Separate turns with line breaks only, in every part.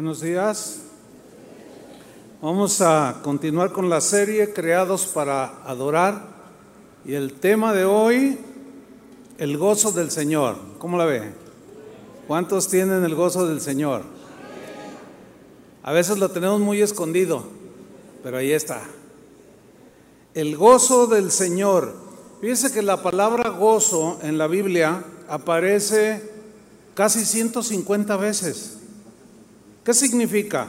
Buenos días. Vamos a continuar con la serie Creados para Adorar y el tema de hoy, el gozo del Señor. ¿Cómo la ve? ¿Cuántos tienen el gozo del Señor? A veces lo tenemos muy escondido, pero ahí está. El gozo del Señor. Fíjense que la palabra gozo en la Biblia aparece casi 150 veces. ¿Qué significa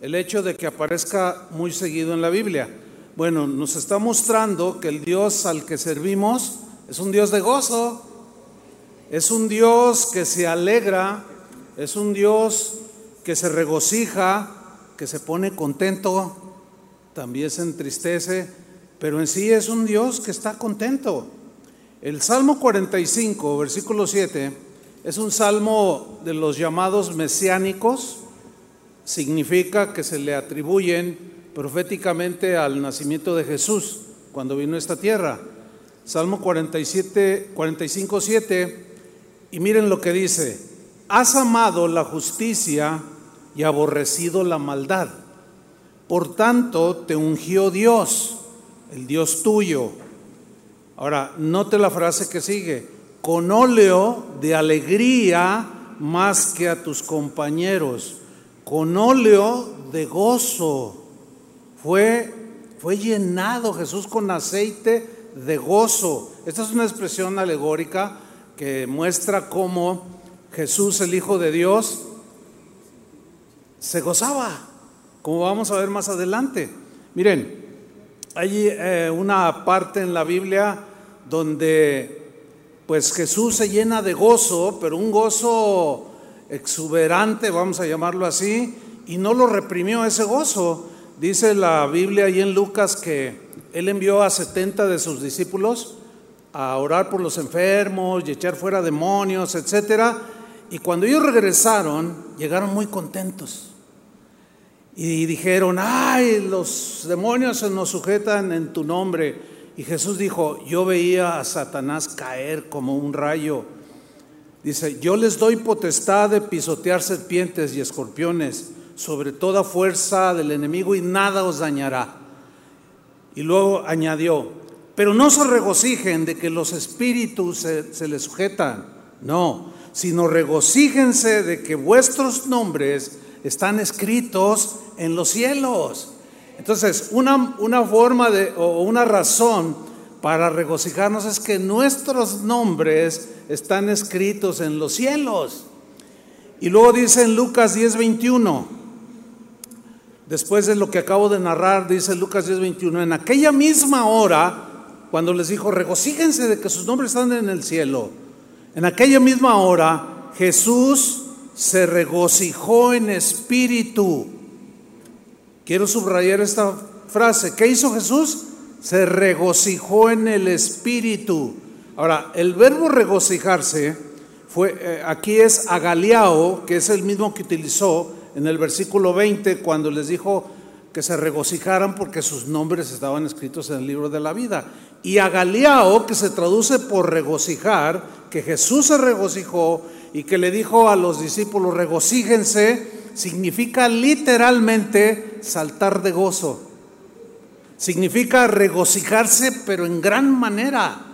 el hecho de que aparezca muy seguido en la Biblia? Bueno, nos está mostrando que el Dios al que servimos es un Dios de gozo, es un Dios que se alegra, es un Dios que se regocija, que se pone contento, también se entristece, pero en sí es un Dios que está contento. El Salmo 45, versículo 7 es un salmo de los llamados mesiánicos, significa que se le atribuyen proféticamente al nacimiento de Jesús cuando vino a esta tierra. Salmo 47, 45, 7, y miren lo que dice, has amado la justicia y aborrecido la maldad. Por tanto, te ungió Dios, el Dios tuyo. Ahora, note la frase que sigue con óleo de alegría más que a tus compañeros, con óleo de gozo. Fue, fue llenado Jesús con aceite de gozo. Esta es una expresión alegórica que muestra cómo Jesús, el Hijo de Dios, se gozaba, como vamos a ver más adelante. Miren, hay eh, una parte en la Biblia donde pues Jesús se llena de gozo, pero un gozo exuberante, vamos a llamarlo así, y no lo reprimió ese gozo. Dice la Biblia ahí en Lucas que él envió a 70 de sus discípulos a orar por los enfermos y echar fuera demonios, etcétera. Y cuando ellos regresaron, llegaron muy contentos. Y dijeron, ay, los demonios se nos sujetan en tu nombre. Y Jesús dijo, yo veía a Satanás caer como un rayo. Dice, yo les doy potestad de pisotear serpientes y escorpiones sobre toda fuerza del enemigo y nada os dañará. Y luego añadió, pero no se regocijen de que los espíritus se, se les sujetan, no, sino regocíjense de que vuestros nombres están escritos en los cielos. Entonces, una, una forma de, o una razón para regocijarnos es que nuestros nombres están escritos en los cielos. Y luego dice en Lucas 10:21, después de lo que acabo de narrar, dice Lucas 10:21, en aquella misma hora, cuando les dijo, regocíjense de que sus nombres están en el cielo, en aquella misma hora Jesús se regocijó en espíritu Quiero subrayar esta frase. ¿Qué hizo Jesús? Se regocijó en el Espíritu. Ahora, el verbo regocijarse fue, eh, aquí es agaliao, que es el mismo que utilizó en el versículo 20 cuando les dijo que se regocijaran porque sus nombres estaban escritos en el libro de la vida. Y agaliao, que se traduce por regocijar, que Jesús se regocijó y que le dijo a los discípulos, regocíjense, significa literalmente saltar de gozo. Significa regocijarse, pero en gran manera.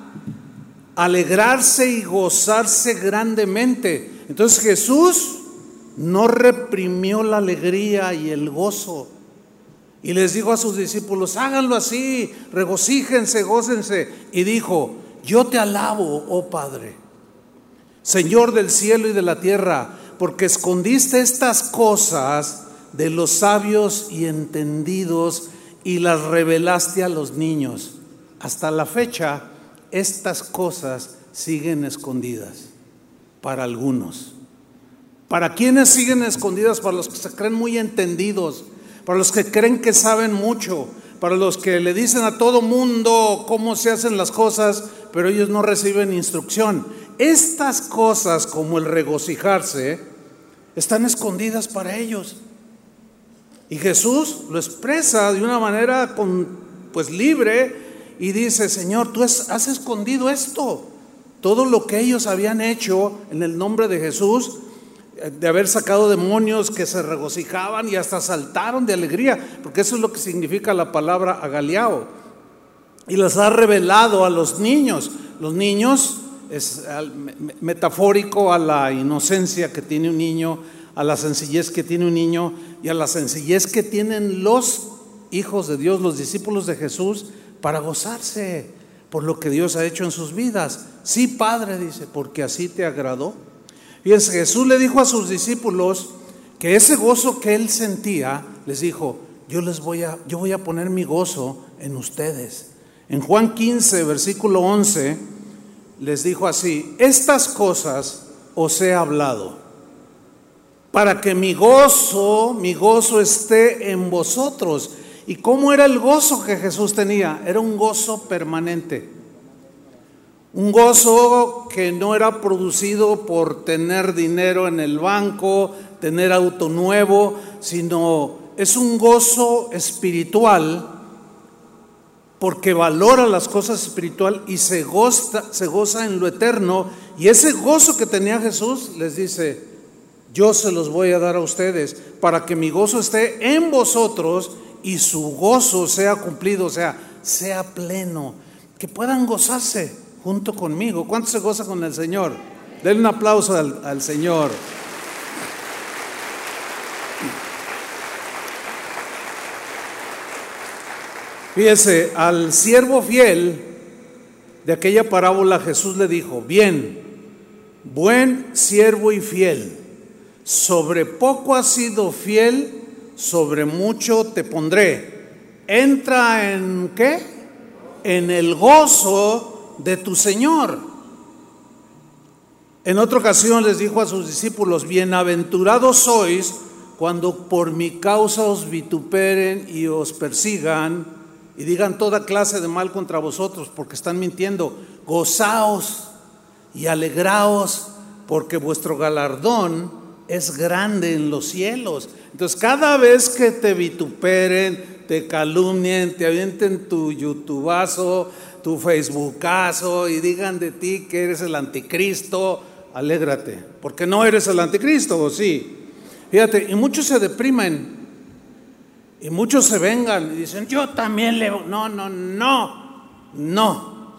Alegrarse y gozarse grandemente. Entonces Jesús no reprimió la alegría y el gozo. Y les dijo a sus discípulos, háganlo así, regocíjense, gócense. Y dijo, yo te alabo, oh Padre, Señor del cielo y de la tierra porque escondiste estas cosas de los sabios y entendidos y las revelaste a los niños. Hasta la fecha, estas cosas siguen escondidas para algunos. ¿Para quienes siguen escondidas? Para los que se creen muy entendidos, para los que creen que saben mucho, para los que le dicen a todo mundo cómo se hacen las cosas, pero ellos no reciben instrucción. Estas cosas como el regocijarse están escondidas para ellos. Y Jesús lo expresa de una manera pues libre y dice, Señor, tú has escondido esto. Todo lo que ellos habían hecho en el nombre de Jesús, de haber sacado demonios que se regocijaban y hasta saltaron de alegría, porque eso es lo que significa la palabra agaliao. Y las ha revelado a los niños. Los niños es metafórico a la inocencia que tiene un niño, a la sencillez que tiene un niño y a la sencillez que tienen los hijos de Dios, los discípulos de Jesús, para gozarse por lo que Dios ha hecho en sus vidas. Sí, Padre, dice, porque así te agradó. Fíjense, Jesús le dijo a sus discípulos que ese gozo que él sentía, les dijo, yo les voy a, yo voy a poner mi gozo en ustedes. En Juan 15, versículo 11, les dijo así, estas cosas os he hablado, para que mi gozo, mi gozo esté en vosotros. ¿Y cómo era el gozo que Jesús tenía? Era un gozo permanente. Un gozo que no era producido por tener dinero en el banco, tener auto nuevo, sino es un gozo espiritual porque valora las cosas espirituales y se goza, en lo eterno. Y ese gozo que tenía Jesús les dice, yo se los voy a dar a ustedes para que mi gozo esté en vosotros y su gozo sea cumplido, o sea, sea pleno, que puedan gozarse junto conmigo. ¿Cuánto se goza con el Señor? Denle un aplauso al, Señor. Fíjese, al siervo fiel de aquella parábola Jesús le dijo, bien, buen siervo y fiel, sobre poco has sido fiel, sobre mucho te pondré. Entra en qué? En el gozo de tu Señor. En otra ocasión les dijo a sus discípulos, bienaventurados sois cuando por mi causa os vituperen y os persigan y digan toda clase de mal contra vosotros porque están mintiendo. Gozaos y alegraos porque vuestro galardón es grande en los cielos. Entonces cada vez que te vituperen, te calumnien, te avienten tu youtubazo, tu Facebookazo y digan de ti que eres el anticristo, alégrate, porque no eres el anticristo, ¿o sí? Fíjate, y muchos se deprimen y muchos se vengan y dicen, yo también le... No, no, no, no,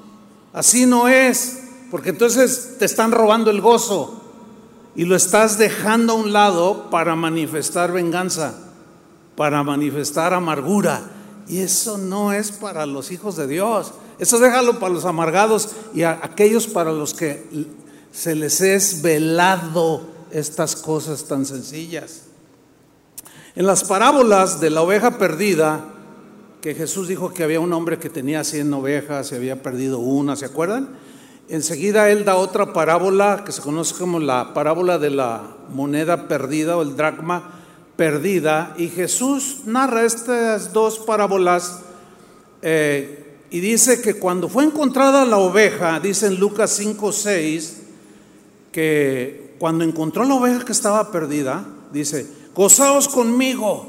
así no es, porque entonces te están robando el gozo y lo estás dejando a un lado para manifestar venganza, para manifestar amargura. Y eso no es para los hijos de Dios. Eso déjalo para los amargados y a aquellos para los que se les es velado estas cosas tan sencillas. En las parábolas de la oveja perdida, que Jesús dijo que había un hombre que tenía 100 ovejas y había perdido una, ¿se acuerdan? Enseguida él da otra parábola que se conoce como la parábola de la moneda perdida o el dracma perdida. Y Jesús narra estas dos parábolas eh, y dice que cuando fue encontrada la oveja, dice en Lucas 5, 6, que cuando encontró la oveja que estaba perdida, dice, gozaos conmigo.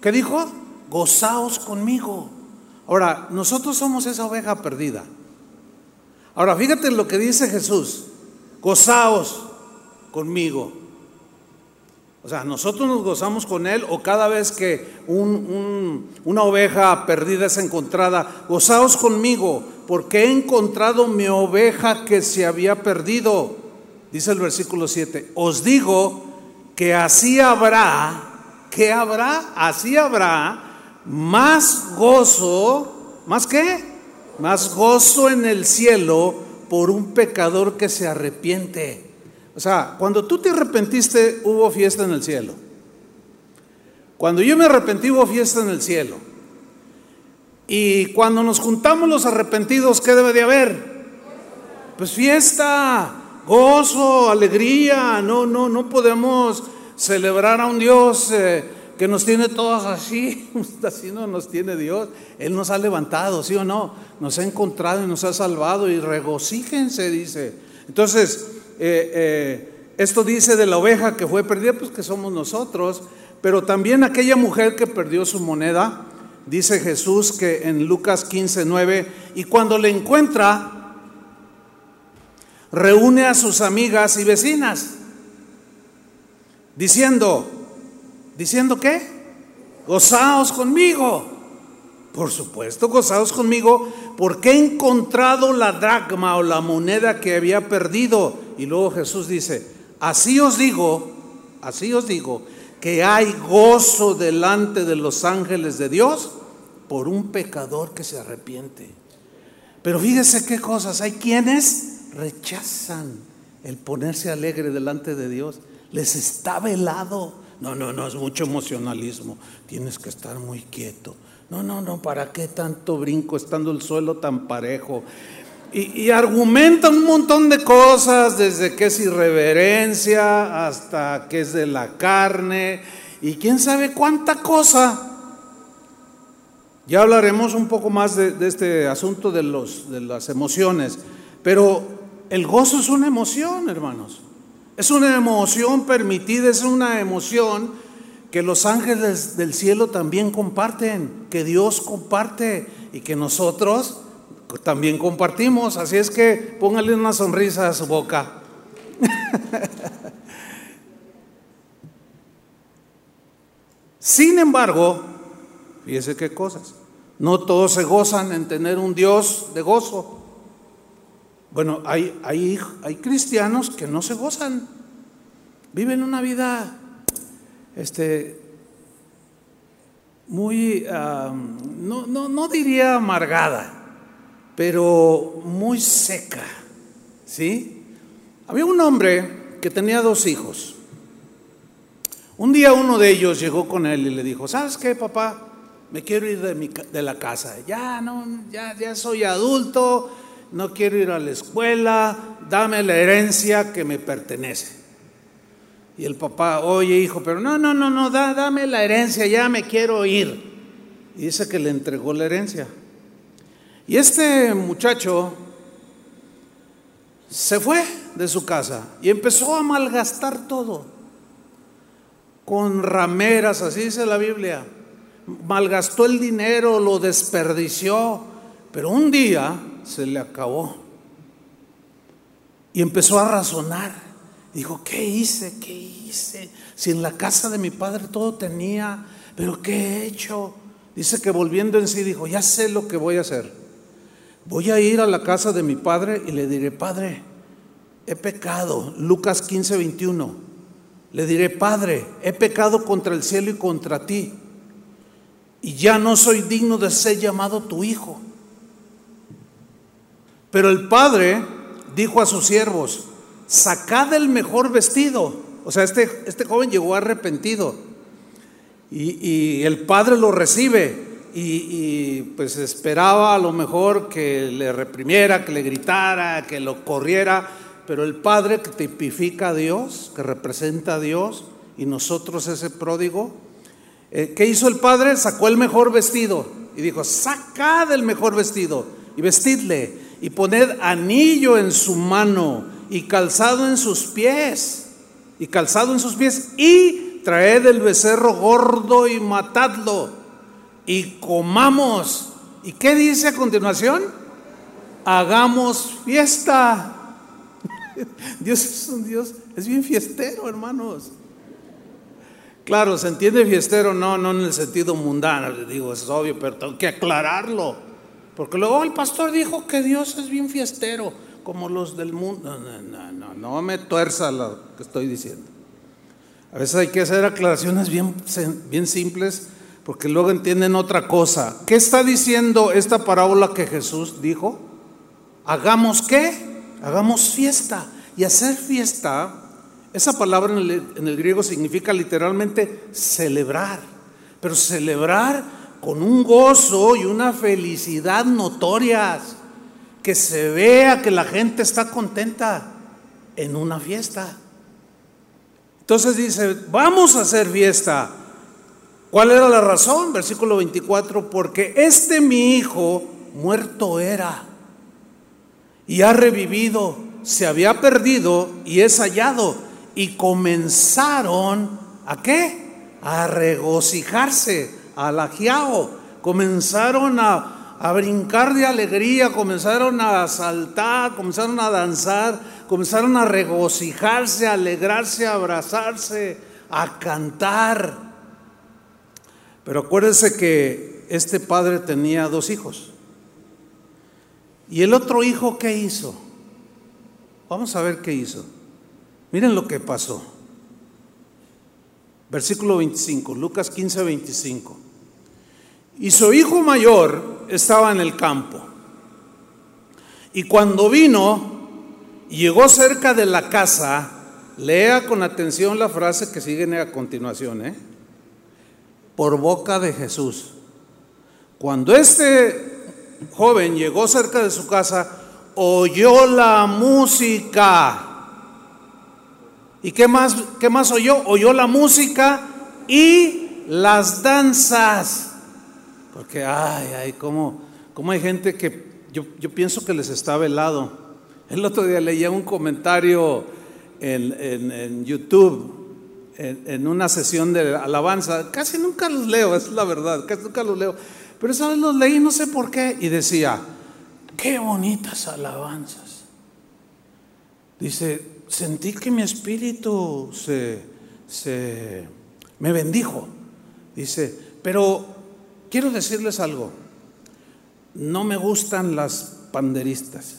¿Qué dijo? Gozaos conmigo. Ahora, nosotros somos esa oveja perdida. Ahora, fíjate lo que dice Jesús, gozaos conmigo. O sea, nosotros nos gozamos con Él o cada vez que una oveja perdida es encontrada, gozaos conmigo porque he encontrado mi oveja que se había perdido. Dice el versículo 7, os digo que así habrá, que habrá, así habrá más gozo, ¿más qué? Más gozo en el cielo por un pecador que se arrepiente. O sea, cuando tú te arrepentiste, hubo fiesta en el cielo. Cuando yo me arrepentí, hubo fiesta en el cielo. Y cuando nos juntamos los arrepentidos, ¿qué debe de haber? Pues fiesta, gozo, alegría. No, no, no podemos celebrar a un Dios eh, que nos tiene todos así. Así no nos tiene Dios. Él nos ha levantado, ¿sí o no? Nos ha encontrado y nos ha salvado. Y regocíjense, dice. Entonces, eh, eh, esto dice de la oveja que fue perdida, pues que somos nosotros, pero también aquella mujer que perdió su moneda, dice Jesús que en Lucas 15, 9, y cuando le encuentra, reúne a sus amigas y vecinas. diciendo, diciendo qué? Gozaos conmigo. Por supuesto, gozaos conmigo, porque he encontrado la dracma o la moneda que había perdido. Y luego Jesús dice, así os digo, así os digo, que hay gozo delante de los ángeles de Dios por un pecador que se arrepiente. Pero fíjese qué cosas, hay quienes rechazan el ponerse alegre delante de Dios. Les está velado. No, no, no, es mucho emocionalismo. Tienes que estar muy quieto. No, no, no, ¿para qué tanto brinco estando el suelo tan parejo? Y, argumentan un montón de cosas, desde que es irreverencia hasta que es de la carne y quién sabe cuánta cosa. Ya hablaremos un poco más de, este asunto de, los, de las emociones, pero el gozo es una emoción, hermanos. Es una emoción permitida, es una emoción que los ángeles del cielo también comparten, que Dios comparte y que nosotros también compartimos. Así es que póngale una sonrisa a su boca. Sin embargo, fíjese qué cosas. No todos se gozan en tener un Dios de gozo. Bueno, hay, hay, hay cristianos que no se gozan. Viven una vida este, muy, no, no, no diría amargada, pero muy seca. ¿Sí? Había un hombre que tenía dos hijos. Un día uno de ellos llegó con él y le dijo, ¿sabes qué, papá? Me quiero ir de, mi, de la casa. Ya, no, ya, ya soy adulto, no quiero ir a la escuela, dame la herencia que me pertenece. Y el papá, oye hijo, pero no, no, no, no, dame la herencia, ya me quiero ir. Y dice que le entregó la herencia. Y este muchacho se fue de su casa y empezó a malgastar todo. Con rameras, así dice la Biblia. Malgastó el dinero, lo desperdició, pero un día se le acabó. Y empezó a razonar. Dijo, ¿qué hice? ¿Qué hice? Si en la casa de mi padre todo tenía, pero ¿qué he hecho? Dice que volviendo en sí dijo, ya sé lo que voy a hacer. Voy a ir a la casa de mi padre y le diré, Padre, he pecado. Lucas 15, 21. Le diré, Padre, he pecado contra el cielo y contra ti. Y ya no soy digno de ser llamado tu hijo. Pero el padre dijo a sus siervos, sacad el mejor vestido. O sea, este, este joven llegó arrepentido. Y, el padre lo recibe y, pues esperaba a lo mejor que le reprimiera, que le gritara, que lo corriera, pero el Padre que tipifica a Dios, que representa a Dios, y nosotros ese pródigo, eh, ¿qué hizo el Padre? Sacó el mejor vestido y dijo, sacad el mejor vestido y vestidle y poned anillo en su mano y calzado en sus pies, y calzado en sus pies, y traed el becerro gordo y matadlo y comamos. ¿Y qué dice a continuación? Hagamos fiesta. Dios es un Dios, es bien fiestero, hermanos. Claro, se entiende fiestero, no, no en el sentido mundano, digo, es obvio, pero tengo que aclararlo. Porque luego el pastor dijo que Dios es bien fiestero, como los del mundo. No, no, no, no me tuerza lo que estoy diciendo. A veces hay que hacer aclaraciones bien, bien simples porque luego entienden otra cosa. ¿Qué está diciendo esta parábola que Jesús dijo? Hagamos qué? Hagamos fiesta. Y hacer fiesta, esa palabra en el, en el griego significa literalmente celebrar, pero celebrar con un gozo y una felicidad notorias, que se vea que la gente está contenta en una fiesta. Entonces dice, vamos a hacer fiesta. ¿Cuál era la razón? Versículo 24, porque este mi hijo muerto era y ha revivido, se había perdido y es hallado. Y comenzaron a qué? A regocijarse, a lajiao. Comenzaron a, a brincar de alegría, comenzaron a saltar, comenzaron a danzar, comenzaron a regocijarse, a alegrarse, a abrazarse a cantar. Pero acuérdense que este padre tenía dos hijos. ¿Y el otro hijo qué hizo? Vamos a ver qué hizo. Miren lo que pasó. Versículo 25, Lucas 15, 25. Y su hijo mayor estaba en el campo. Y cuando vino, llegó cerca de la casa, lea con atención la frase que sigue a continuación, ¿eh? por boca de Jesús. Cuando este joven llegó cerca de su casa, oyó la música. ¿Y qué más, qué más oyó? Oyó la música y las danzas. Porque, ay, ay, cómo, cómo hay gente que yo, yo, pienso que les está velado. El otro día leía un comentario en, en, YouTube, en, en, una sesión de alabanza. Casi nunca los leo, es la verdad, casi nunca los leo. Pero esa vez los leí, no sé por qué, y decía, qué bonitas alabanzas. Dice, sentí que mi espíritu se, se me bendijo. Dice, pero Quiero decirles algo. No me gustan las panderistas.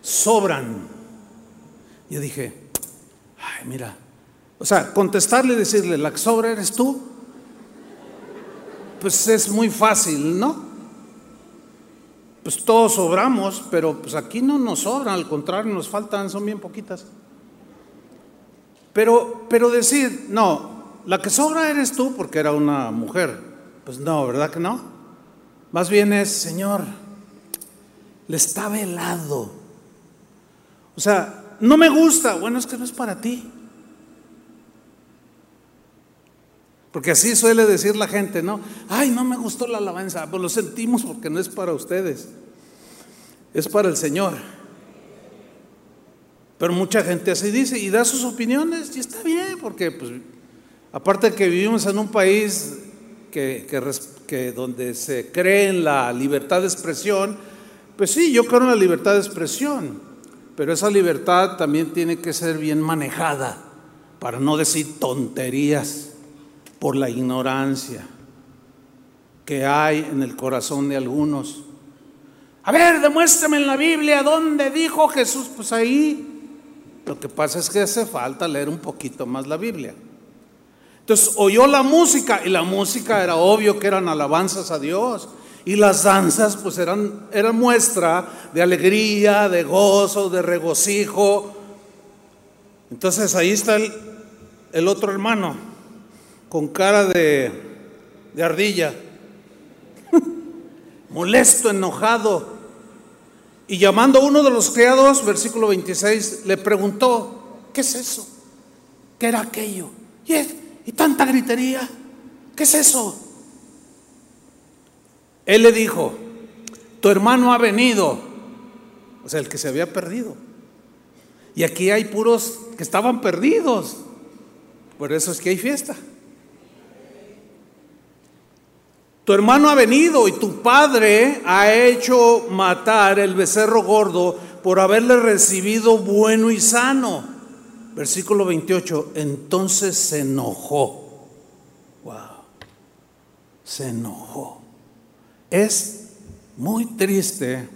Sobran. Yo dije, ay, mira. O sea, contestarle y decirle, la que sobra eres tú, pues es muy fácil, ¿no? Pues todos sobramos, pero pues aquí no nos sobran, al contrario, nos faltan, son bien poquitas. Pero, pero decir, no, la que sobra eres tú porque era una mujer. Pues no, ¿verdad que no? Más bien es, Señor, le está velado. O sea, no me gusta. Bueno, es que no es para ti. Porque así suele decir la gente, ¿no? Ay, no me gustó la alabanza. Pues lo sentimos porque no es para ustedes. Es para el Señor. Pero mucha gente así dice y da sus opiniones y está bien, porque pues Aparte que vivimos en un país que, que, donde se cree en la libertad de expresión, pues sí, yo creo en la libertad de expresión, pero esa libertad también tiene que ser bien manejada para no decir tonterías por la ignorancia que hay en el corazón de algunos. A ver, demuéstrame en la Biblia dónde dijo Jesús. Pues ahí lo que pasa es que hace falta leer un poquito más la Biblia. Entonces oyó la música y la música era obvio que eran alabanzas a Dios. Y las danzas pues eran, muestra de alegría, de gozo, de regocijo. Entonces ahí está el otro hermano con cara de, de ardilla, molesto, enojado. Y llamando a uno de los criados, versículo 26, le preguntó, ¿qué es eso? ¿Qué era aquello? Y ¿Y tanta gritería? ¿Qué es eso? Él le dijo, tu hermano ha venido, o sea, el que se había perdido. Y aquí hay puros que estaban perdidos. Por eso es que hay fiesta. Tu hermano ha venido y tu padre ha hecho matar el becerro gordo por haberle recibido bueno y sano. Versículo 28, entonces se enojó. Wow. Se enojó. Es muy triste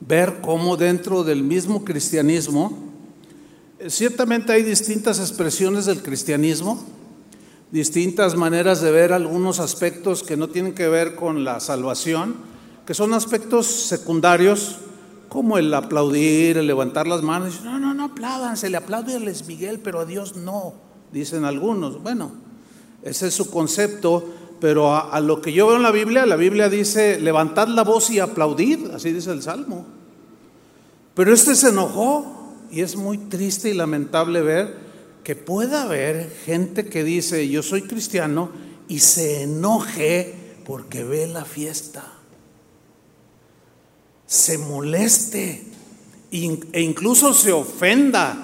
ver cómo dentro del mismo cristianismo, eh, ciertamente hay distintas expresiones del cristianismo, distintas maneras de ver algunos aspectos que no tienen que ver con la salvación, que son aspectos secundarios, como el aplaudir, el levantar las manos. No, no, no aplaudan, se le aplaude a Les Miguel, pero a Dios no, dicen algunos. Bueno, ese es su concepto, pero a, lo que yo veo en la Biblia, la Biblia dice, levantad la voz y aplaudid, así dice el Salmo. Pero este se enojó y es muy triste y lamentable ver que pueda haber gente que dice, yo soy cristiano, y se enoje porque ve la fiesta se moleste e incluso se ofenda.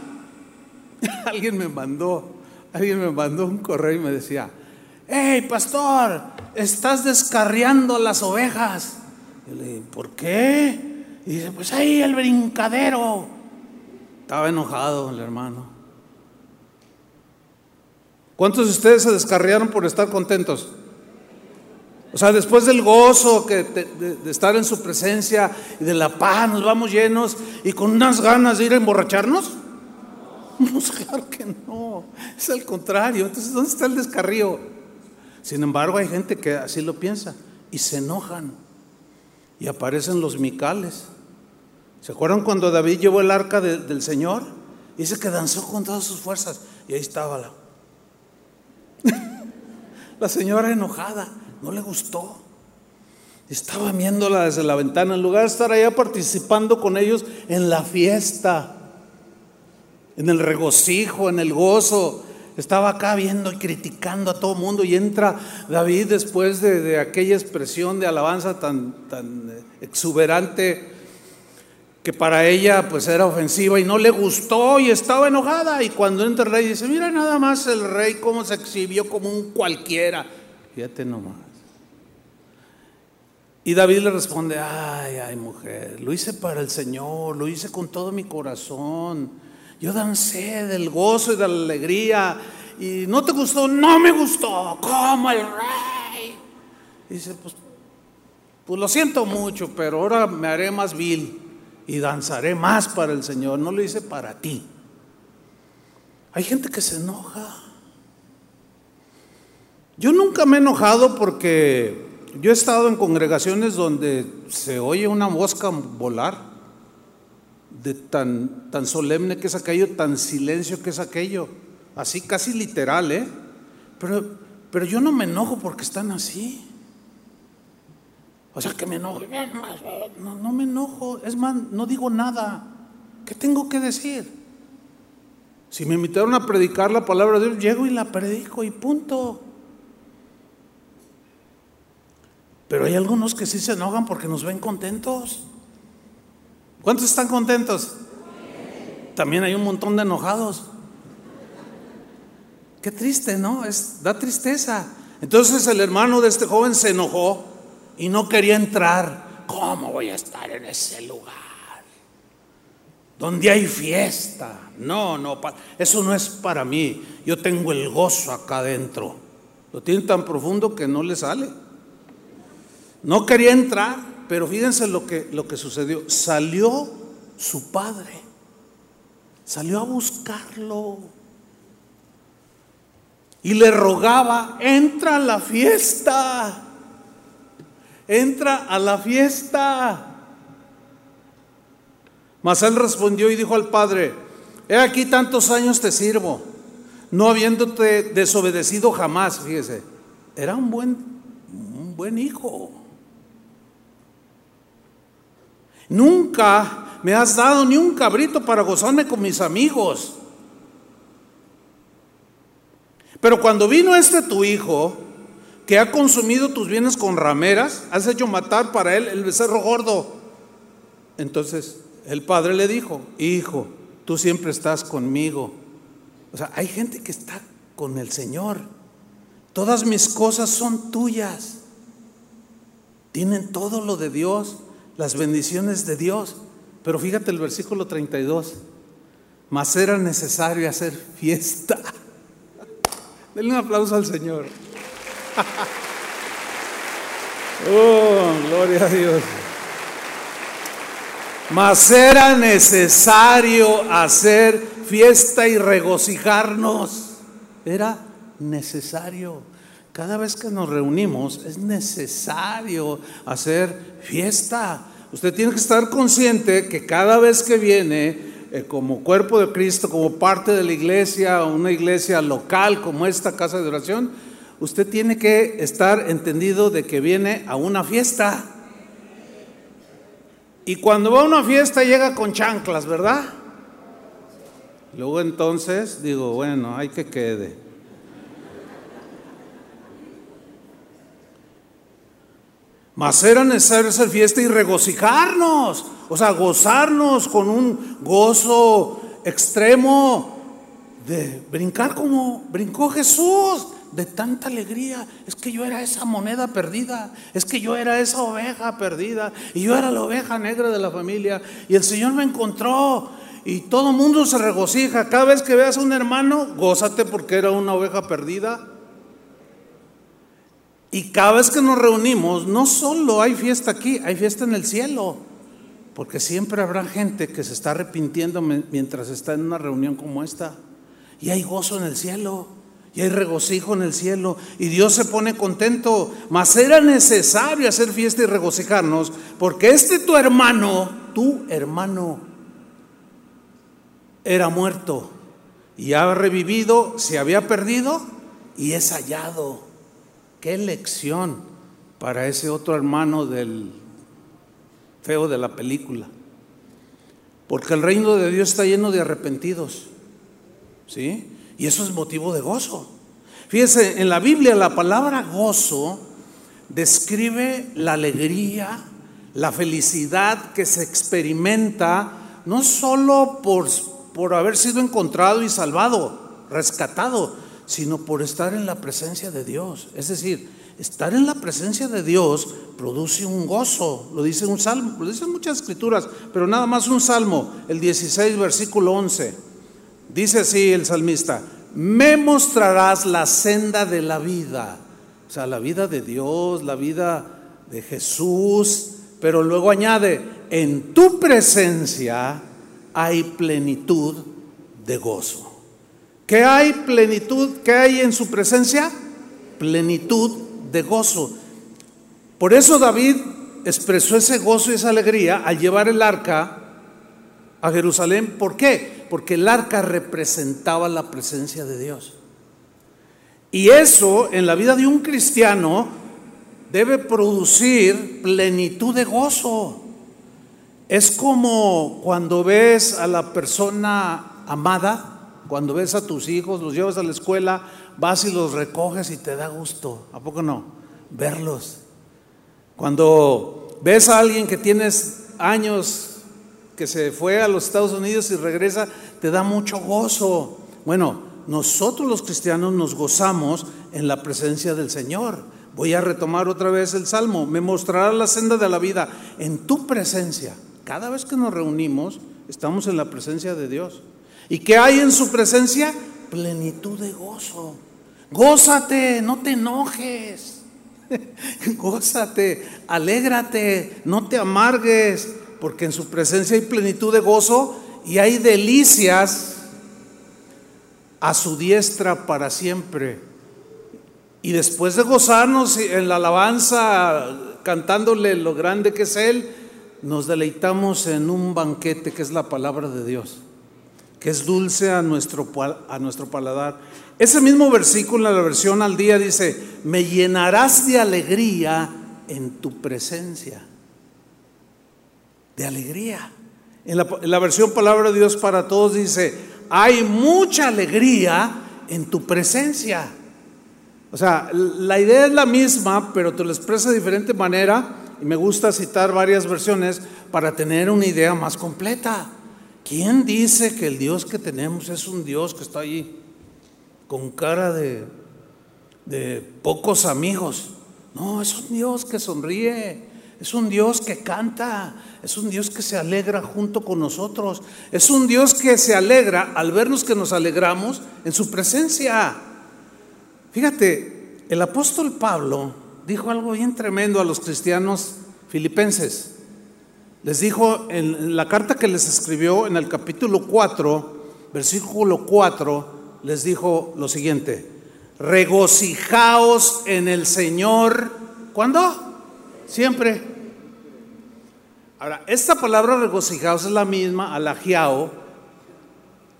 alguien me mandó, alguien me mandó un correo y me decía, hey pastor, estás descarriando las ovejas. Yo le dije, ¿por qué? Y dice, pues ahí el brincadero. Estaba enojado el hermano. ¿Cuántos de ustedes se descarriaron por estar contentos? O sea, después del gozo de, estar en su presencia y de la paz, nos vamos llenos y con unas ganas de ir a emborracharnos. No, claro que no, es al contrario. Entonces, ¿dónde está el descarrío? Sin embargo, hay gente que así lo piensa y se enojan y aparecen los micales. ¿Se acuerdan cuando David llevó el arca del Señor? Dice que danzó con todas sus fuerzas y ahí estaba la, la señora enojada no le gustó. Estaba viéndola desde la ventana, en lugar de estar allá participando con ellos en la fiesta, en el regocijo, en el gozo. Estaba acá viendo y criticando a todo mundo y entra David después de, aquella expresión de alabanza tan, tan exuberante que para ella pues era ofensiva y no le gustó y estaba enojada. Y cuando entra el rey dice, mira nada más el rey cómo se exhibió como un cualquiera. Fíjate nomás. Y David le responde, ay, ay, mujer, lo hice para el Señor, lo hice con todo mi corazón. Yo dancé del gozo y de la alegría. Y no te gustó, no me gustó, como el rey. dice, pues, pues lo siento mucho, pero ahora me haré más vil y danzaré más para el Señor. No lo hice para ti. Hay gente que se enoja. Yo nunca me he enojado porque yo he estado en congregaciones donde se oye una mosca volar, de tan, tan solemne que es aquello, tan silencio que es aquello, así casi literal, ¿eh? Pero, pero yo no me enojo porque están así. O sea, que me enojo. No, no me enojo. Es más, no digo nada. ¿Qué tengo que decir? Si me invitaron a predicar la palabra de Dios, llego y la predico y punto. Pero hay algunos que sí se enojan porque nos ven contentos. ¿Cuántos están contentos? También hay un montón de enojados. Qué triste, ¿no? Es, da tristeza. Entonces el hermano de este joven se enojó y no quería entrar. ¿Cómo voy a estar en ese lugar? Donde hay fiesta. No, no, eso no es para mí. Yo tengo el gozo acá adentro. Lo tiene tan profundo que no le sale. No quería entrar, pero fíjense lo que, lo que sucedió. Salió su padre, salió a buscarlo y le rogaba, entra a la fiesta, entra a la fiesta. Mas él respondió y dijo al padre, he aquí tantos años te sirvo, no habiéndote desobedecido jamás, fíjese, era un buen, un buen hijo. Nunca me has dado ni un cabrito para gozarme con mis amigos. Pero cuando vino este tu hijo, que ha consumido tus bienes con rameras, has hecho matar para él el becerro gordo. Entonces el padre le dijo, hijo, tú siempre estás conmigo. O sea, hay gente que está con el Señor. Todas mis cosas son tuyas. Tienen todo lo de Dios las bendiciones de Dios. Pero fíjate el versículo 32. Mas era necesario hacer fiesta. Denle un aplauso al Señor. oh, gloria a Dios. Mas era necesario hacer fiesta y regocijarnos. Era necesario. Cada vez que nos reunimos es necesario hacer fiesta. Usted tiene que estar consciente que cada vez que viene eh, como cuerpo de Cristo, como parte de la iglesia, una iglesia local como esta casa de oración, usted tiene que estar entendido de que viene a una fiesta. Y cuando va a una fiesta llega con chanclas, ¿verdad? Luego entonces digo, bueno, hay que quede. Mas era necesario hacer fiesta y regocijarnos, o sea, gozarnos con un gozo extremo de brincar como brincó Jesús, de tanta alegría. Es que yo era esa moneda perdida, es que yo era esa oveja perdida, y yo era la oveja negra de la familia, y el Señor me encontró. y todo el mundo se regocija. Cada vez que veas a un hermano, gózate porque era una oveja perdida. Y cada vez que nos reunimos, no solo hay fiesta aquí, hay fiesta en el cielo. Porque siempre habrá gente que se está arrepintiendo mientras está en una reunión como esta. Y hay gozo en el cielo. Y hay regocijo en el cielo. Y Dios se pone contento. Mas era necesario hacer fiesta y regocijarnos. Porque este tu hermano, tu hermano, era muerto. Y ha revivido, se había perdido y es hallado. Qué lección para ese otro hermano del feo de la película. Porque el reino de Dios está lleno de arrepentidos. ¿Sí? Y eso es motivo de gozo. Fíjese, en la Biblia la palabra gozo describe la alegría, la felicidad que se experimenta no solo por, por haber sido encontrado y salvado, rescatado, sino por estar en la presencia de Dios. Es decir, estar en la presencia de Dios produce un gozo, lo dice un salmo, lo dicen muchas escrituras, pero nada más un salmo, el 16, versículo 11. Dice así el salmista, me mostrarás la senda de la vida, o sea, la vida de Dios, la vida de Jesús, pero luego añade, en tu presencia hay plenitud de gozo. ¿Qué hay plenitud? ¿Qué hay en su presencia? Plenitud de gozo. Por eso David expresó ese gozo y esa alegría al llevar el arca a Jerusalén. ¿Por qué? Porque el arca representaba la presencia de Dios. Y eso en la vida de un cristiano debe producir plenitud de gozo. Es como cuando ves a la persona amada cuando ves a tus hijos, los llevas a la escuela, vas y los recoges y te da gusto. ¿A poco no? Verlos. Cuando ves a alguien que tienes años que se fue a los Estados Unidos y regresa, te da mucho gozo. Bueno, nosotros los cristianos nos gozamos en la presencia del Señor. Voy a retomar otra vez el Salmo. Me mostrará la senda de la vida en tu presencia. Cada vez que nos reunimos, estamos en la presencia de Dios. ¿Y qué hay en su presencia? Plenitud de gozo. Gózate, no te enojes. Gózate, alégrate, no te amargues, porque en su presencia hay plenitud de gozo y hay delicias a su diestra para siempre. Y después de gozarnos en la alabanza, cantándole lo grande que es Él, nos deleitamos en un banquete que es la palabra de Dios que es dulce a nuestro, a nuestro paladar. Ese mismo versículo en la versión al día dice, me llenarás de alegría en tu presencia. De alegría. En la, versión Palabra de Dios para Todos dice, hay mucha alegría en tu presencia. O sea, la idea es la misma, pero te lo expresa de diferente manera y me gusta citar varias versiones para tener una idea más completa. ¿Quién dice que el Dios que tenemos es un Dios que está ahí con cara de pocos amigos? No, es un Dios que sonríe, es un Dios que canta, es un Dios que se alegra junto con nosotros, es un Dios que se alegra al vernos que nos alegramos en su presencia. Fíjate, el apóstol Pablo dijo algo bien tremendo a los cristianos filipenses. Les dijo en la carta que les escribió en el capítulo 4, versículo 4, les dijo lo siguiente, regocijaos en el Señor. ¿Cuándo? Siempre. Ahora, esta palabra regocijaos es la misma, alagiao,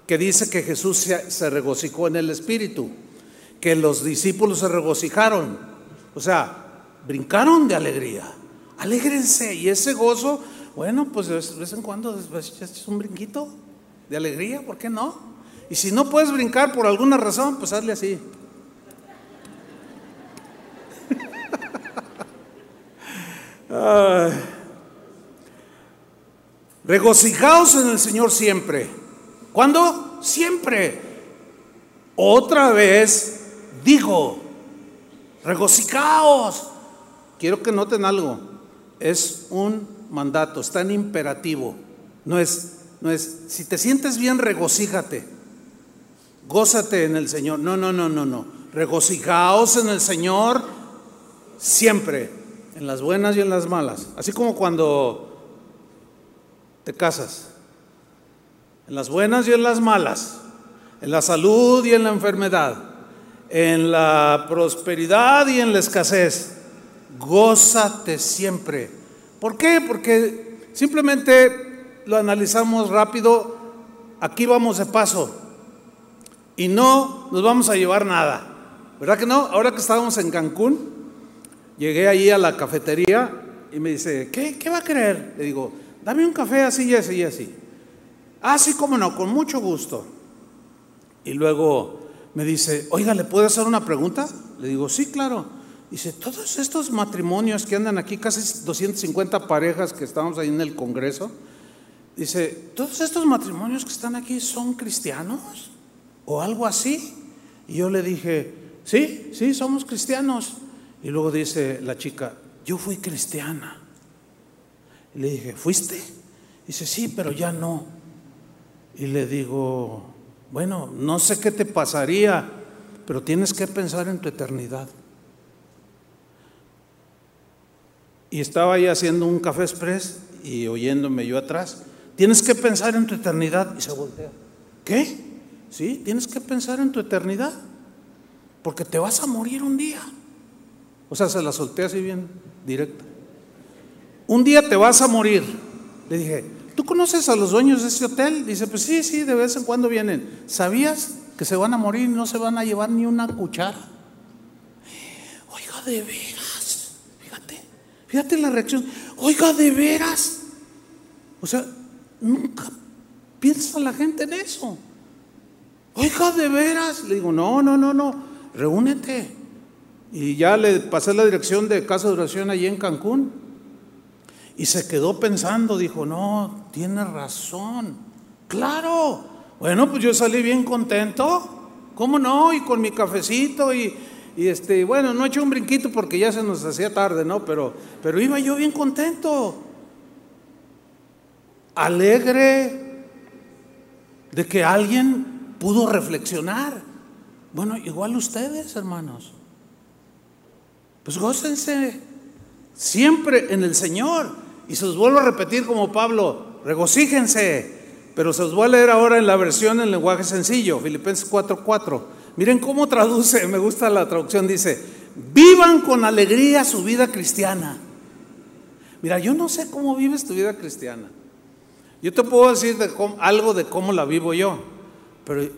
que dice que Jesús se, se regocijó en el Espíritu, que los discípulos se regocijaron, o sea, brincaron de alegría. Alégrense y ese gozo bueno, pues de vez en cuando es un brinquito de alegría, ¿por qué no? Y si no puedes brincar por alguna razón, pues hazle así. Regocijaos en el Señor siempre. ¿Cuándo? Siempre. Otra vez digo, regocijaos. Quiero que noten algo. Es un mandato, está en imperativo. No es no es, si te sientes bien, regocíjate, gózate en el Señor. No, no, no, no, no. Regocijaos en el Señor siempre, en las buenas y en las malas. Así como cuando te casas, en las buenas y en las malas, en la salud y en la enfermedad, en la prosperidad y en la escasez. Gózate siempre. ¿Por qué? Porque simplemente lo analizamos rápido, aquí vamos de paso y no nos vamos a llevar nada. ¿Verdad que no? Ahora que estábamos en Cancún, llegué ahí a la cafetería y me dice, ¿qué, qué va a querer? Le digo, dame un café así y así y así. Ah, sí, cómo no, con mucho gusto. Y luego me dice, oiga, ¿le puedo hacer una pregunta? Le digo, sí, claro. Dice, todos estos matrimonios que andan aquí, casi 250 parejas que estamos ahí en el Congreso, dice, todos estos matrimonios que están aquí son cristianos o algo así. Y yo le dije, sí, sí, somos cristianos. Y luego dice la chica, yo fui cristiana. Y le dije, ¿fuiste? Dice, sí, pero ya no. Y le digo, bueno, no sé qué te pasaría, pero tienes que pensar en tu eternidad. Y estaba ahí haciendo un café express y oyéndome yo atrás. Tienes que pensar en tu eternidad. Y se voltea. ¿Qué? Sí, tienes que pensar en tu eternidad. Porque te vas a morir un día. O sea, se la solté así bien directa. Un día te vas a morir. Le dije, ¿tú conoces a los dueños de ese hotel? Dice, pues sí, sí, de vez en cuando vienen. ¿Sabías que se van a morir y no se van a llevar ni una cuchara? Oiga, de veras. Fíjate, fíjate la reacción. Oiga, de veras. O sea, nunca piensa la gente en eso. Oiga, de veras. Le digo, no, no, no, no. Reúnete. Y ya le pasé la dirección de casa de oración allí en Cancún. Y se quedó pensando, dijo, no, tiene razón. Claro. Bueno, pues yo salí bien contento. ¿Cómo no? Y con mi cafecito y, y este, bueno, no eché un brinquito porque ya se nos hacía tarde, ¿no? Pero, pero iba yo bien contento. Alegre de que alguien pudo reflexionar. Bueno, igual ustedes, hermanos. Pues gócense siempre en el Señor. Y se os vuelvo a repetir como Pablo, regocíjense. Pero se os voy a leer ahora en la versión en lenguaje sencillo, Filipenses 4:4. Miren cómo traduce, me gusta la traducción, dice, vivan con alegría su vida cristiana. Mira, yo no sé cómo vives tu vida cristiana. Yo te puedo decir de algo de cómo la vivo yo, pero,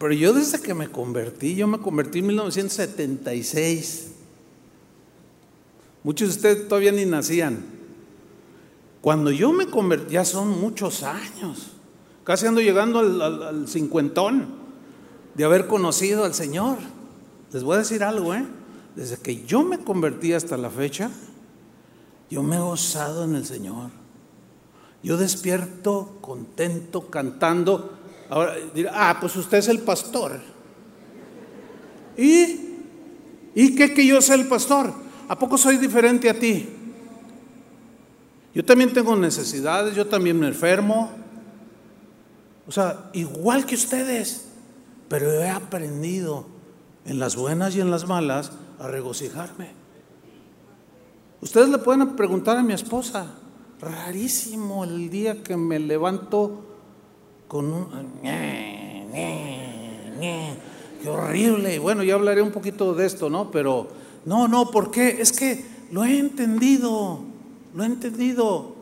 pero yo desde que me convertí, yo me convertí en 1976. Muchos de ustedes todavía ni nacían. Cuando yo me convertí, ya son muchos años, casi ando llegando al, cincuentón de haber conocido al Señor. Les voy a decir algo, ¿eh? Desde que yo me convertí hasta la fecha, yo me he gozado en el Señor. Yo despierto contento, cantando. Ahora dirá, ah, pues usted es el pastor. ¿Y? ¿Y qué que yo sea el pastor? ¿A poco soy diferente a ti? Yo también tengo necesidades, yo también me enfermo. O sea, igual que ustedes. Pero he aprendido en las buenas y en las malas a regocijarme. Ustedes le pueden preguntar a mi esposa, rarísimo el día que me levanto con un... Qué horrible. Bueno, ya hablaré un poquito de esto, ¿no? Pero no, no, ¿por qué? Es que lo he entendido, lo he entendido.